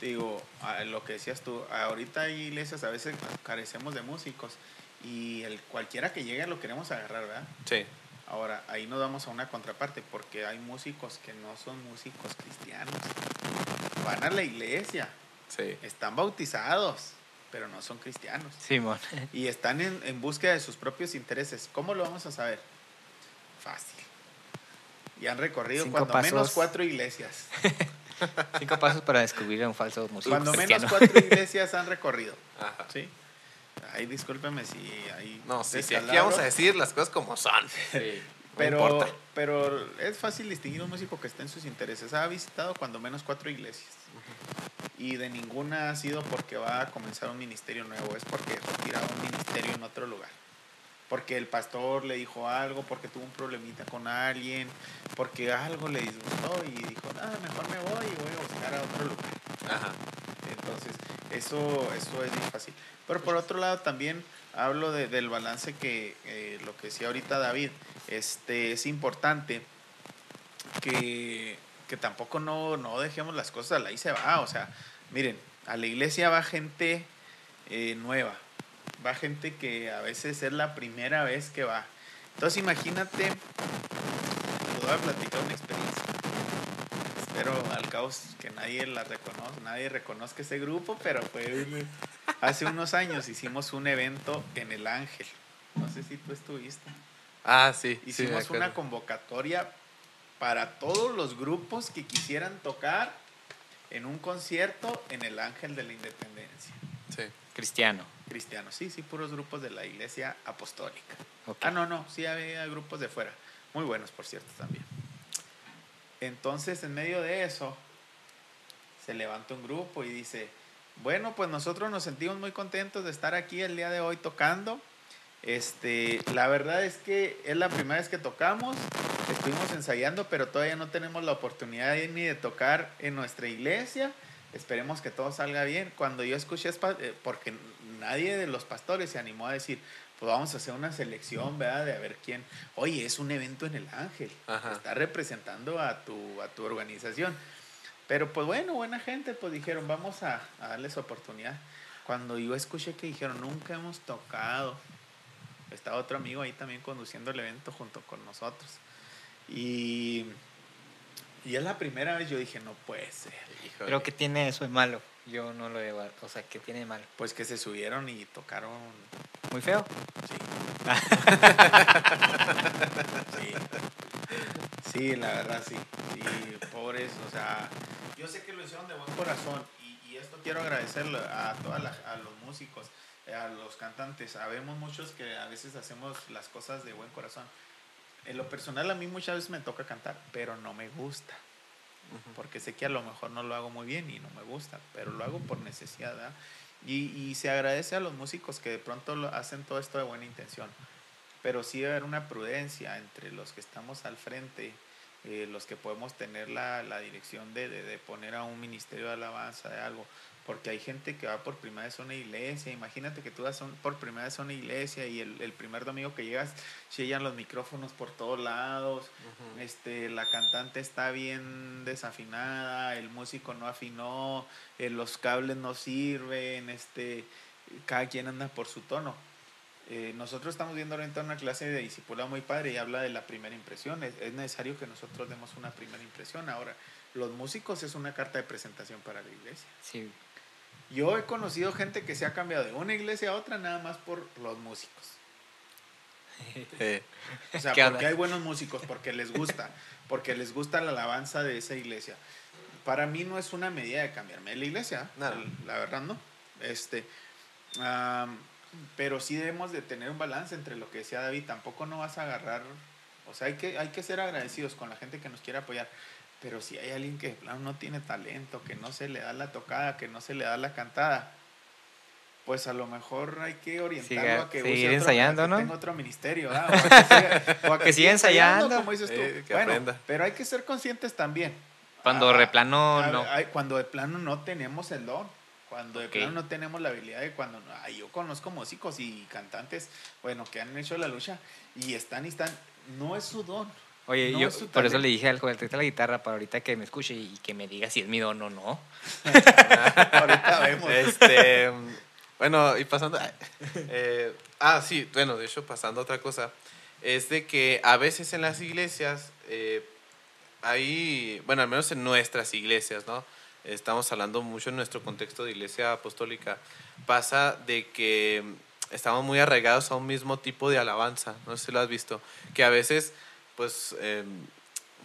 Digo, a lo que decías tú, ahorita hay iglesias, a veces carecemos de músicos y el cualquiera que llegue lo queremos agarrar, ¿verdad? Sí. Ahora, ahí nos vamos a una contraparte, porque hay músicos que no son músicos cristianos. Van a la iglesia, Sí. están bautizados, pero no son cristianos. Simón. Y están en, en búsqueda de sus propios intereses. ¿Cómo lo vamos a saber? Fácil. Y han recorrido Cinco cuando menos cuatro iglesias. Cinco pasos para descubrir a un falso músico Cuando menos cuatro iglesias han recorrido. Ajá. ¿Sí? Ay, discúlpeme si hay No, sí, sí. Aquí vamos a decir las cosas como son. Sí. Pero, No importa. pero es fácil distinguir un músico que está en sus intereses. Ha visitado cuando menos cuatro iglesias. Y de ninguna ha sido porque va a comenzar un ministerio nuevo. Es porque retiraba un ministerio en otro lugar. Porque el pastor le dijo algo, porque tuvo un problemita con alguien, porque algo le disgustó y dijo, nada, mejor me voy y voy a buscar a otro lugar. Ajá. Entonces, eso, eso es muy fácil. Pero por otro lado también hablo de- del balance que eh, lo que decía ahorita David, este, es importante que, que tampoco no, no dejemos las cosas ahí se va. O sea, miren, a la iglesia va gente eh, nueva, va gente que a veces es la primera vez que va. Entonces imagínate, te voy a platicar una experiencia. Espero al caos que nadie la reconozca, nadie reconozca ese grupo, pero fue hace unos años hicimos un evento en el Ángel. No sé si tú estuviste. Ah, sí. Hicimos una convocatoria para todos los grupos que quisieran tocar en un concierto en el Ángel de la Independencia. Sí. Cristiano. Cristiano, sí, sí, puros grupos de la Iglesia Apostólica. Ok. Ah, no, no, sí había grupos de fuera. Muy buenos, por cierto, también. Entonces, en medio de eso, se levanta un grupo y dice, bueno, pues nosotros nos sentimos muy contentos de estar aquí el día de hoy tocando. Este, la verdad es que es la primera vez que tocamos, estuvimos ensayando, pero todavía no tenemos la oportunidad ni de tocar en nuestra iglesia. Esperemos que todo salga bien. Cuando yo escuché, eh, porque nadie de los pastores se animó a decir, pues vamos a hacer una selección, ¿verdad? De a ver quién. Oye, es un evento en el Ángel. Ajá. Está representando a tu, a tu organización. Pero pues bueno, buena gente, pues dijeron, vamos a, a darles oportunidad. Cuando yo escuché que dijeron, nunca hemos tocado, estaba otro amigo ahí también conduciendo el evento junto con nosotros. Y, y es la primera vez yo dije, no puede ser. Híjole. Pero ¿qué tiene eso de malo? Yo no lo veo. O sea, ¿qué tiene de malo? Pues que se subieron y tocaron, Muy feo. sí. sí. Sí, la verdad sí. Y pobres, o sea, yo sé que lo hicieron de buen corazón y, y esto quiero agradecerle a todos a los músicos, a los cantantes. Habemos muchos que a veces hacemos las cosas de buen corazón. En lo personal a mí muchas veces me toca cantar, pero no me gusta. Porque sé que a lo mejor no lo hago muy bien y no me gusta, pero lo hago por necesidad. ¿verdad? Y, y se agradece a los músicos que de pronto lo hacen todo esto de buena intención. Pero sí debe haber una prudencia entre los que estamos al frente, eh, los que podemos tener la, la dirección de, de, de poner a un ministerio de alabanza, de algo. Porque hay gente que va por primera vez a una iglesia. Imagínate que tú vas por primera vez a una iglesia y el, el primer domingo que llegas, chillan los micrófonos por todos lados. Este, la cantante está bien desafinada, el músico no afinó, eh, los cables no sirven, este, cada quien anda por su tono. Eh, nosotros estamos viendo ahorita una clase de discipulado muy padre y habla de la primera impresión. Es, es necesario que nosotros demos una primera impresión. Ahora, los músicos es una carta de presentación para la iglesia. Sí. Yo he conocido gente que se ha cambiado de una iglesia a otra nada más por los músicos. Sí. O sea, ¿Qué porque hay buenos músicos, porque les gusta, porque les gusta la alabanza de esa iglesia. Para mí no es una medida de cambiarme de la iglesia, la verdad no. Este, am, pero sí debemos de tener un balance entre lo que decía David, tampoco no vas a agarrar, o sea, hay que, hay que ser agradecidos con la gente que nos quiere apoyar, pero si hay alguien que de plano no tiene talento, que no se le da la tocada, que no se le da la cantada, pues a lo mejor hay que orientarlo Siga- a que seguir use otro, ensayando, que ¿no? tenga otro ministerio. O a que siga- o a Que siga ensayando. como dices tú. Eh, que bueno, aprenda. pero hay que ser conscientes también. Cuando Ah, de plano a- no. ay, cuando de plano no tenemos el don. Cuando de plano no tenemos la habilidad de cuando no- ay, yo conozco músicos y cantantes, bueno, que han hecho la lucha y están y están, no es su don, Oye, No, yo es por eso le dije al joven, tráete la guitarra para ahorita que me escuche y que me diga si es mi don o no. Ahorita vemos. Este, bueno, y pasando. eh, ah, sí, bueno, de hecho, pasando a otra cosa. Es de que a veces en las iglesias, eh, hay, bueno, al menos en nuestras iglesias, ¿no? Estamos hablando mucho en nuestro contexto de iglesia apostólica. Pasa de que estamos muy arraigados a un mismo tipo de alabanza. No sé si lo has visto. Que a veces, pues. eh,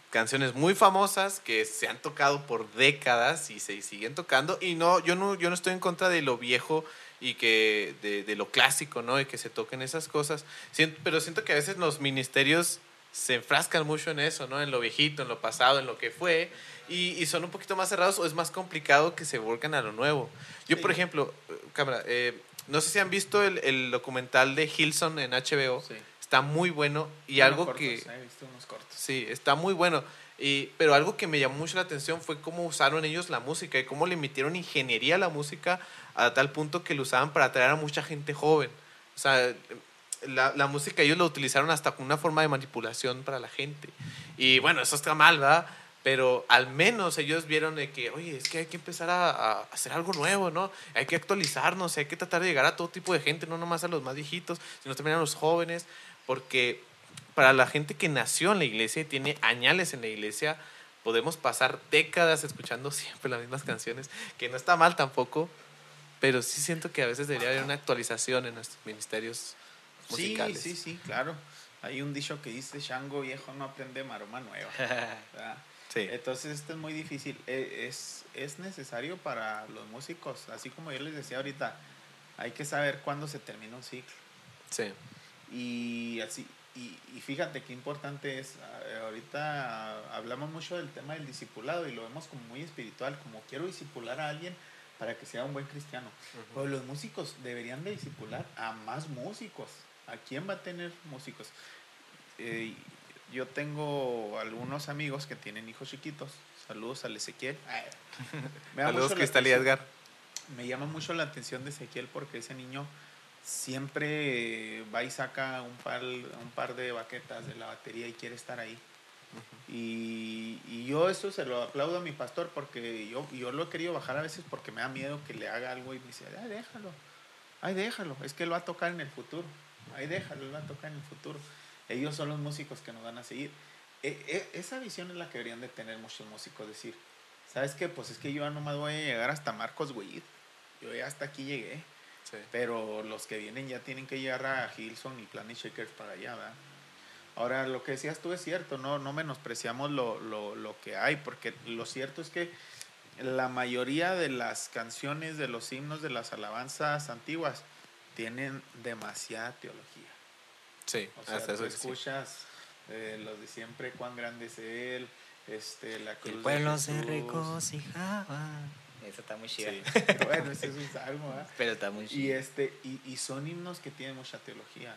canciones muy famosas que se han tocado por décadas y se siguen tocando. Y no yo no yo no estoy en contra de lo viejo y que de, de lo clásico no y que se toquen esas cosas. Pero siento que a veces los ministerios se enfrascan mucho en eso no en lo viejito en lo pasado en lo que fue y, y son un poquito más cerrados o es más complicado que se volcan a lo nuevo. Yo por ejemplo eh, cámara eh, no sé si han visto el, el documental de Hilson en HBO Sí. Está muy bueno y algo cortos, que He visto unos cortos. Sí, está muy bueno. Y, pero algo que me llamó mucho la atención fue cómo usaron ellos la música y cómo le metieron ingeniería a la música a tal punto que lo usaban para atraer a mucha gente joven. O sea, la, la música ellos lo utilizaron hasta como una forma de manipulación para la gente. Y bueno, eso está mal, ¿verdad? Pero al menos ellos vieron de que, oye, es que hay que empezar a, a hacer algo nuevo, ¿no? Hay que actualizarnos, hay que tratar de llegar a todo tipo de gente, no nomás a los más viejitos, sino también a los jóvenes, porque para la gente que nació en la iglesia y tiene añales en la iglesia, podemos pasar décadas escuchando siempre las mismas canciones, que no está mal tampoco, pero sí siento que a veces debería haber una actualización en nuestros ministerios musicales. Sí, sí, sí, claro. Hay un dicho que dice, Shango viejo no aprende maroma nueva. ¿verdad? Sí. Entonces esto es muy difícil. E- Es, es necesario para los músicos, así como yo les decía ahorita, hay que saber cuándo se termina un ciclo. sí. Y así, y, y fíjate qué importante es, ahorita ah, hablamos mucho del tema del discipulado y lo vemos como muy espiritual, como quiero discipular a alguien para que sea un buen cristiano. Ujú. Pero los músicos deberían de discipular a más músicos. ¿A quién va a tener músicos? Eh, yo tengo algunos amigos que tienen hijos chiquitos. Saludos al Ezequiel. Me Saludos, Cristal y Edgar. me llama mucho la atención de Ezequiel porque ese niño siempre va y saca un par, un par de baquetas de la batería y quiere estar ahí. Y, y yo eso se lo aplaudo a mi pastor porque yo, yo lo he querido bajar a veces porque me da miedo que le haga algo y me dice, ay, déjalo, ay, déjalo, es que él va a tocar en el futuro, ay, déjalo, él va a tocar en el futuro. Ellos son los músicos que nos van a seguir. E- e- esa visión es la que deberían de tener muchos músicos, decir, ¿sabes qué? Pues es que yo ya nomás voy a llegar hasta Marcos Witt, yo ya hasta aquí llegué, Sí. pero los que vienen ya tienen que llegar a Hilson y Planet Shakers para allá, ¿verdad? Ahora, lo que decías tú es cierto, no, no menospreciamos lo, lo, lo que hay, porque lo cierto es que la mayoría de las canciones, de los himnos, de las alabanzas antiguas, tienen demasiada teología. Sí, O sea, tú sí. escuchas eh, los de siempre, cuán grande es Él, este, la cruz El de pueblo se Jesús. regocijaba. Esa está muy chida. Sí, bueno, ese es un salmo, ¿verdad? Pero está muy Y, chida. este, y, y son himnos que tienen mucha teología.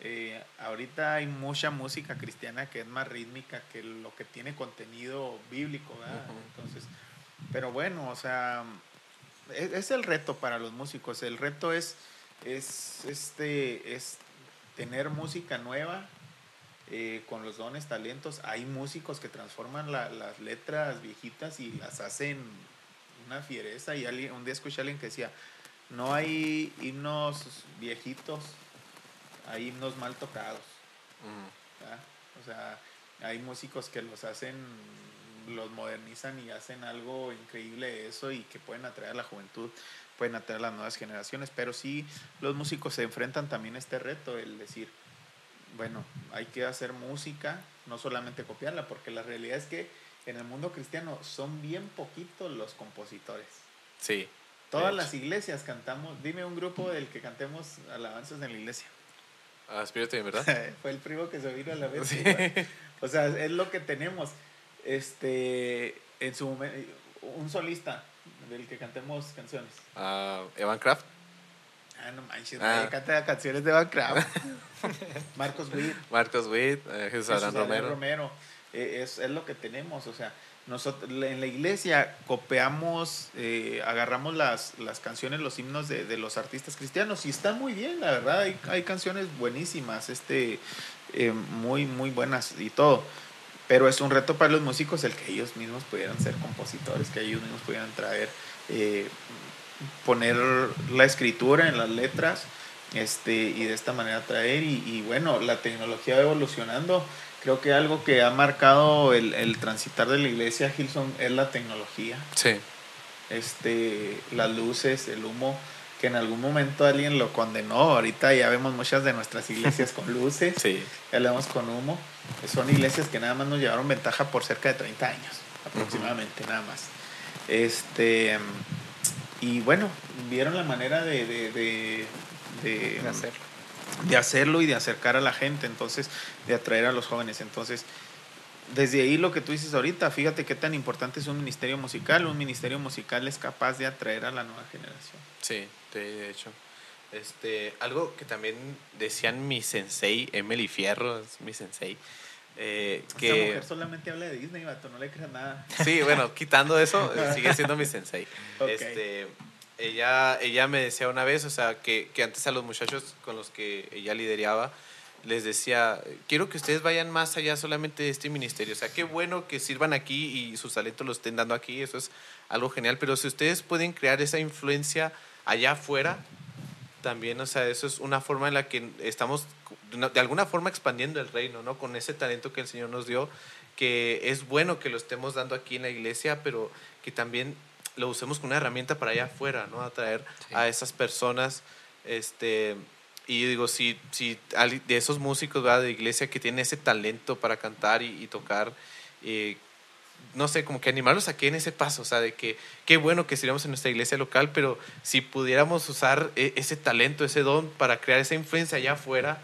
Eh, ahorita hay mucha música cristiana que es más rítmica que lo que tiene contenido bíblico, ¿verdad? Entonces, pero bueno, o sea, es, es el reto para los músicos. El reto es, es, este, es tener música nueva eh, con los dones, talentos. Hay músicos que transforman la- las letras viejitas y las hacen una fiereza. Y alguien, un día escuché a alguien que decía, no hay himnos viejitos, hay himnos mal tocados. O sea, hay músicos que los hacen, los modernizan y hacen algo increíble de eso y que pueden atraer a la juventud, pueden atraer a las nuevas generaciones, pero sí los músicos se enfrentan también a este reto, el decir, bueno, hay que hacer música, no solamente copiarla, porque la realidad es que en el mundo cristiano son bien poquitos los compositores. Sí. Todas las iglesias cantamos, dime un grupo del que cantemos alabanzas en la iglesia. Ah, ¿verdad? Fue el primo que se vino a la vez. Sí. O sea, es lo que tenemos. Este, en su momento, un solista del que cantemos canciones. Ah, Evan Kraft. Ah, no manches, Ah. canta canciones de Van Kraft. Marcos Witt, Marcos Witt, eh, Jesús Jesús Adán Romero. Eh, es, es lo que tenemos. O sea, nosotros en la iglesia copiamos, eh, agarramos las, las canciones, los himnos de, de los artistas cristianos y están muy bien, la verdad. Hay, hay canciones buenísimas, este, eh, muy, muy buenas y todo. pero es un reto para los músicos el que ellos mismos pudieran ser compositores, que ellos mismos pudieran traer, eh, poner la escritura en las letras este, y de esta manera traer. Y, bueno, la tecnología va evolucionando. Creo que algo que ha marcado el, el transitar de la iglesia, Gilson, es la tecnología. Sí. Este, las luces, el humo que en algún momento alguien lo condenó. Ahorita ya vemos muchas de nuestras iglesias con luces, sí. ya le vemos con humo. Son iglesias que nada más nos llevaron ventaja por cerca de 30 años, aproximadamente, nada más. Este, y bueno, vieron la manera de, de, de, de, hacerlo. De hacerlo y de acercar a la gente, entonces, de atraer a los jóvenes. Entonces, desde ahí lo que tú dices ahorita, fíjate qué tan importante es un ministerio musical. Un ministerio musical es capaz de atraer a la nueva generación. Sí, de hecho. Este, algo que también decían mi sensei, Emily Fierro, es mi sensei. Eh, que... Esta mujer solamente habla de Disney, vato, no le creas nada. Sí, bueno, quitando eso, sigue siendo mi sensei. Este, ella, ella me decía una vez, o sea, que, que antes a los muchachos con los que ella lideraba, les decía, quiero que ustedes vayan más allá solamente de este ministerio. O sea, qué bueno que sirvan aquí y sus talentos los estén dando aquí, eso es algo genial, pero si ustedes pueden crear esa influencia allá afuera, también, o sea, eso es una forma en la que estamos de alguna forma expandiendo el reino, ¿no? Con ese talento que el Señor nos dio, que es bueno que lo estemos dando aquí en la iglesia, pero que también lo usemos como una herramienta para allá afuera, ¿no? Atraer a esas personas, este, y digo, si, si de esos músicos de iglesia que tienen ese talento para cantar y, tocar, eh, no sé, como que animarlos a que en ese paso, o sea, de que qué bueno que estuviéramos en nuestra iglesia local, pero si pudiéramos usar e, ese talento, ese don para crear esa influencia allá afuera,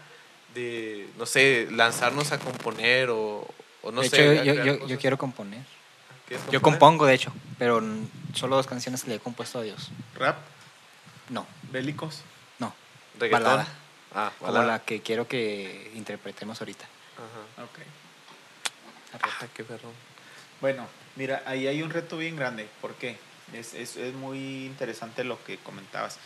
de, no sé, lanzarnos a componer o, no sé. yo, yo, yo, quiero componer. Yo compongo, de hecho, pero solo dos canciones que le he compuesto a Dios. ¿Rap? No. ¿Bélicos? No. ¿Reggaetón? Balada. Ah, Como la que quiero que interpretemos ahorita. Ajá. Ok. Ah, qué perro. Bueno, mira, ahí hay un reto bien grande. ¿Por qué? Es, es, es, muy interesante lo que comentabas.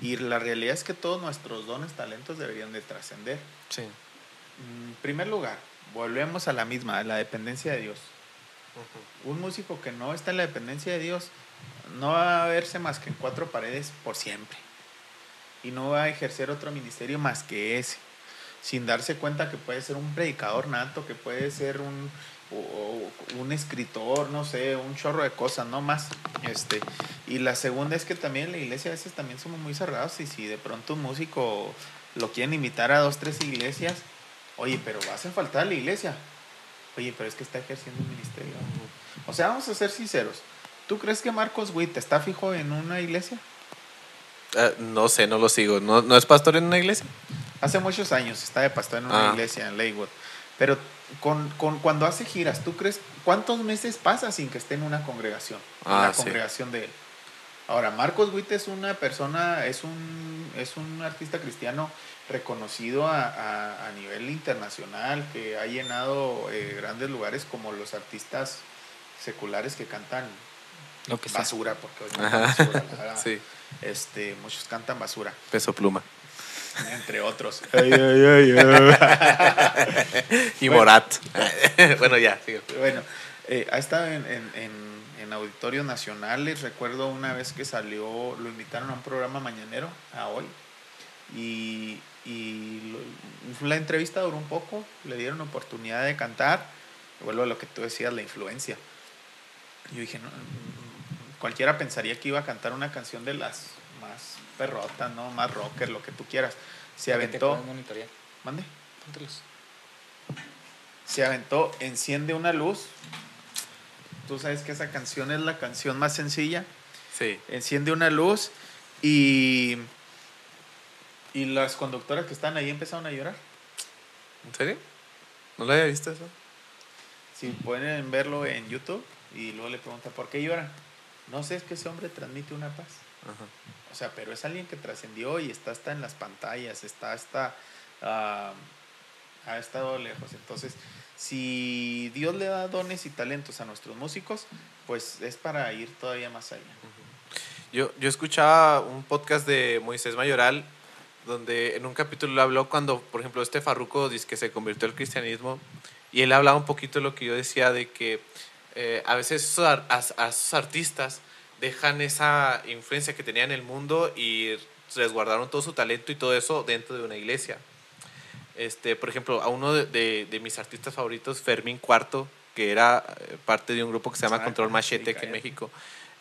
Y la realidad es que todos nuestros dones, talentos deberían de trascender. Sí. En primer lugar, volvemos a la misma, a la dependencia de Dios. Un músico que no está en la dependencia de Dios no va a verse más que en cuatro paredes por siempre. Y no va a ejercer otro ministerio más que ese. Sin darse cuenta que puede ser un predicador nato, que puede ser un, un escritor, no sé, un chorro de cosas, no más. Este, y la segunda es que también en la iglesia a veces también somos muy cerrados y si de pronto un músico lo quieren invitar a dos, tres iglesias, oye, pero va a hacer falta la iglesia. Oye, pero es que está ejerciendo un ministerio. O sea, vamos a ser sinceros. ¿Tú crees que Marcos Witt está fijo en una iglesia? Ah, no sé, no lo sigo. ¿No, ¿No, es pastor en una iglesia? Hace muchos años está de pastor en una Ah. iglesia en Lakewood. Pero con, con, cuando hace giras, ¿tú crees cuántos meses pasa sin que esté en una congregación? En Ah, la sí. congregación de él. Ahora, Marcos Witt es una persona, es un, es un artista cristiano reconocido a, a, a nivel internacional, que ha llenado eh, grandes lugares como los artistas seculares que cantan Lo que sea. basura, porque hoy Ajá. basura, la verdad. Sí, este, muchos cantan basura, peso pluma. entre otros. Y Bueno. Morat. bueno, ya, sigue. Bueno, eh, ha estado en, en, en, en auditorios nacionales. Recuerdo una vez que salió, lo invitaron a un programa mañanero, a hoy. Y, y lo- la entrevista duró un poco, le dieron oportunidad de cantar. Vuelvo a lo que tú decías, la influencia. Yo dije, no, cualquiera pensaría que iba a cantar una canción de las más perrotas, ¿no? Más rocker, lo que tú quieras. Se ¿Para qué te aventó. Mande. Póntelos. se aventó Enciende una luz. Tú sabes que esa canción es la canción más sencilla. Sí. Enciende una luz y, y las conductoras que están ahí empezaron a llorar. ¿En serio? ¿No lo había visto eso? Si pueden verlo en YouTube y luego le preguntan por qué lloran. No sé, es que ese hombre transmite una paz. Ajá. O sea, pero es alguien que trascendió y está hasta en las pantallas, está hasta... ah, ha estado lejos. Entonces, si Dios le da dones y talentos a nuestros músicos, pues es para ir todavía más allá. Yo, yo escuchaba un podcast de Moisés Mayoral donde en un capítulo habló cuando, por ejemplo, este Farruco dice que se convirtió al cristianismo Y él hablaba un poquito de lo que yo decía de que eh, a veces esos a, a esos artistas dejan esa influencia que tenían en el mundo y resguardaron todo su talento y todo eso dentro de una iglesia. Este, por ejemplo, a uno de, de- de mis artistas favoritos, Fermín Cuarto, que era eh, parte de un grupo que se llama Ah, Control Machete aquí en. México.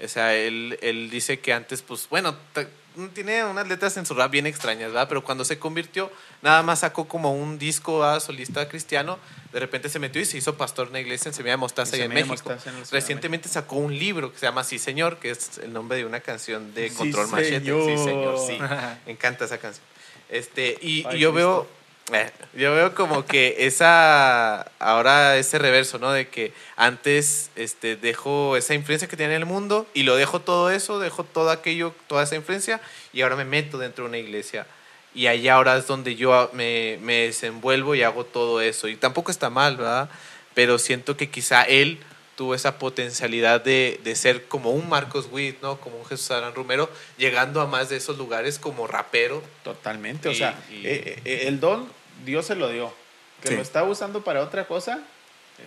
O sea, él, él dice que antes, pues, bueno, ta- tiene unas letras en su rap bien extrañas, ¿verdad? Pero cuando se convirtió, nada más sacó como un disco ¿verdad? solista cristiano, de repente se metió y se hizo pastor en una iglesia en Semilla de Mostaza y en México. Mostaza en la Recientemente sacó un libro que se llama Sí Señor, que es el nombre de una canción de Sí, Control Machete. Sí Señor, Señor. sí. Me encanta esa canción. Este, y, Ay, y yo veo, eh, yo veo como que esa, ahora ese reverso, ¿no? De que antes este, dejo esa influencia que tenía en el mundo y lo dejo todo eso, dejo todo aquello, toda esa influencia y ahora me meto dentro de una iglesia. Y allá ahora es donde yo me, me desenvuelvo y hago todo eso. Y tampoco está mal, ¿verdad? Pero siento que quizá él tuvo esa potencialidad de, de ser como un Marcos Witt, ¿no? Como un Jesús Adán Romero, llegando a más de esos lugares como rapero. Totalmente, o sea, y- eh, eh, el don Dios se lo dio. Que Sí. lo está usando para otra cosa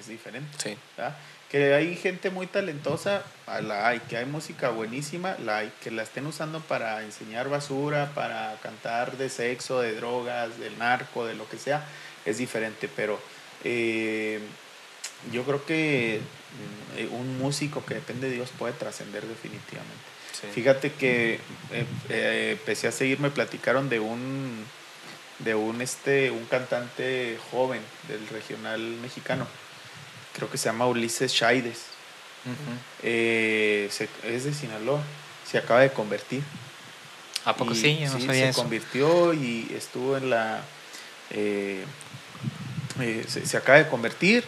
es diferente. Sí. ¿verdad? Que hay gente muy talentosa, a la hay, que hay música buenísima, la hay, que la estén usando para enseñar basura, para cantar de sexo, de drogas, del narco, de lo que sea, es diferente, pero eh, yo creo que un músico que depende de Dios puede trascender definitivamente. sí. Fíjate que eh, eh, empecé a seguir, me platicaron de un de un este un cantante joven del regional mexicano. Creo que se llama Ulises Chaides. Eh, se- es de Sinaloa. Se acaba de convertir. ¿A poco Y sí? Yo no sí, sabía se eso. convirtió y estuvo en la. eh, eh, se, se acaba de convertir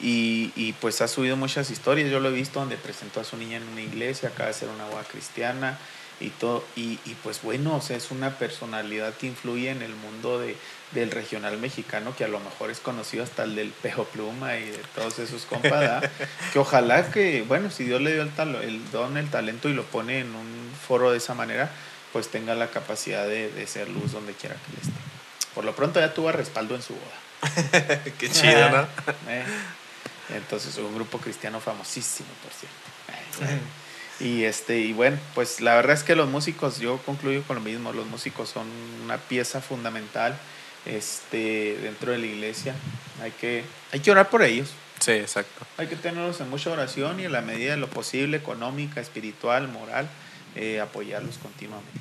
y, y, pues ha subido muchas historias. Yo lo he visto donde presentó a su niña en una iglesia, acaba de ser una boda cristiana y todo. Y, y, pues bueno, o sea, es una personalidad que influye en el mundo de, del regional mexicano que a lo mejor es conocido hasta el del Pejo Pluma y de todos esos compas. ¿verdad? que ojalá que, bueno, si Dios le dio el, talo- el don, el talento y lo pone en un foro de esa manera, pues tenga la capacidad de, de ser luz donde quiera que le esté. Por lo pronto ya tuvo respaldo en su boda. Qué chido, ¿no? Eh, Entonces, un grupo cristiano famosísimo, por cierto. Y este, y bueno, pues la verdad es que los músicos, yo concluyo con lo mismo, los músicos son una pieza fundamental este, dentro de la iglesia. Hay que, hay que orar por ellos. Sí, exacto. Hay que tenerlos en mucha oración y en la medida de lo posible, económica, espiritual, moral, eh, apoyarlos continuamente.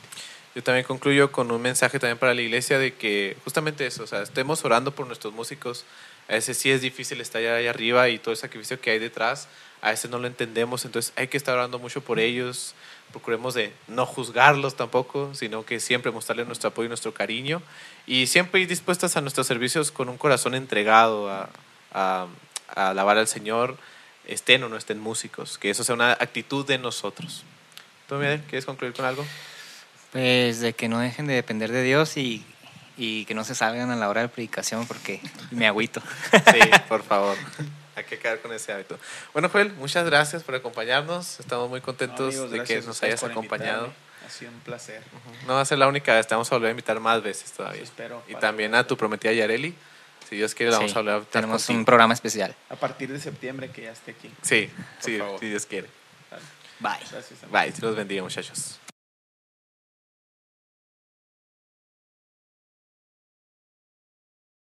Yo también concluyo con un mensaje también para la iglesia de que justamente eso, o sea, estemos orando por nuestros músicos. A veces sí es difícil estar ahí arriba y todo el sacrificio que hay detrás, a veces no lo entendemos, entonces hay que estar orando mucho por ellos. Procuremos de no juzgarlos tampoco, sino que siempre mostrarles nuestro apoyo y nuestro cariño y siempre ir dispuestas a nuestros servicios con un corazón entregado a, a, a alabar al Señor, estén o no estén músicos, que eso sea una actitud de nosotros. ¿Tú, Miguel, quieres concluir con algo? Pues de que no dejen de depender de Dios y, y que no se salgan a la hora de predicación porque me agüito. Sí, por favor. Hay que quedar con ese hábito. Bueno, Joel, muchas gracias por acompañarnos. Estamos muy contentos Amigos, de que nos hayas acompañado. invitarme. Ha sido un placer. No va a ser la única vez, te vamos a volver a invitar más veces todavía. Eso espero, y también a tu prometida Yareli. Si Dios quiere, la vamos Sí, a hablar. tenemos un programa especial. A partir de septiembre que ya esté aquí. Sí, Por sí, favor. si Dios quiere. Bye. Gracias. Bye, Dios los bendiga, muchachos.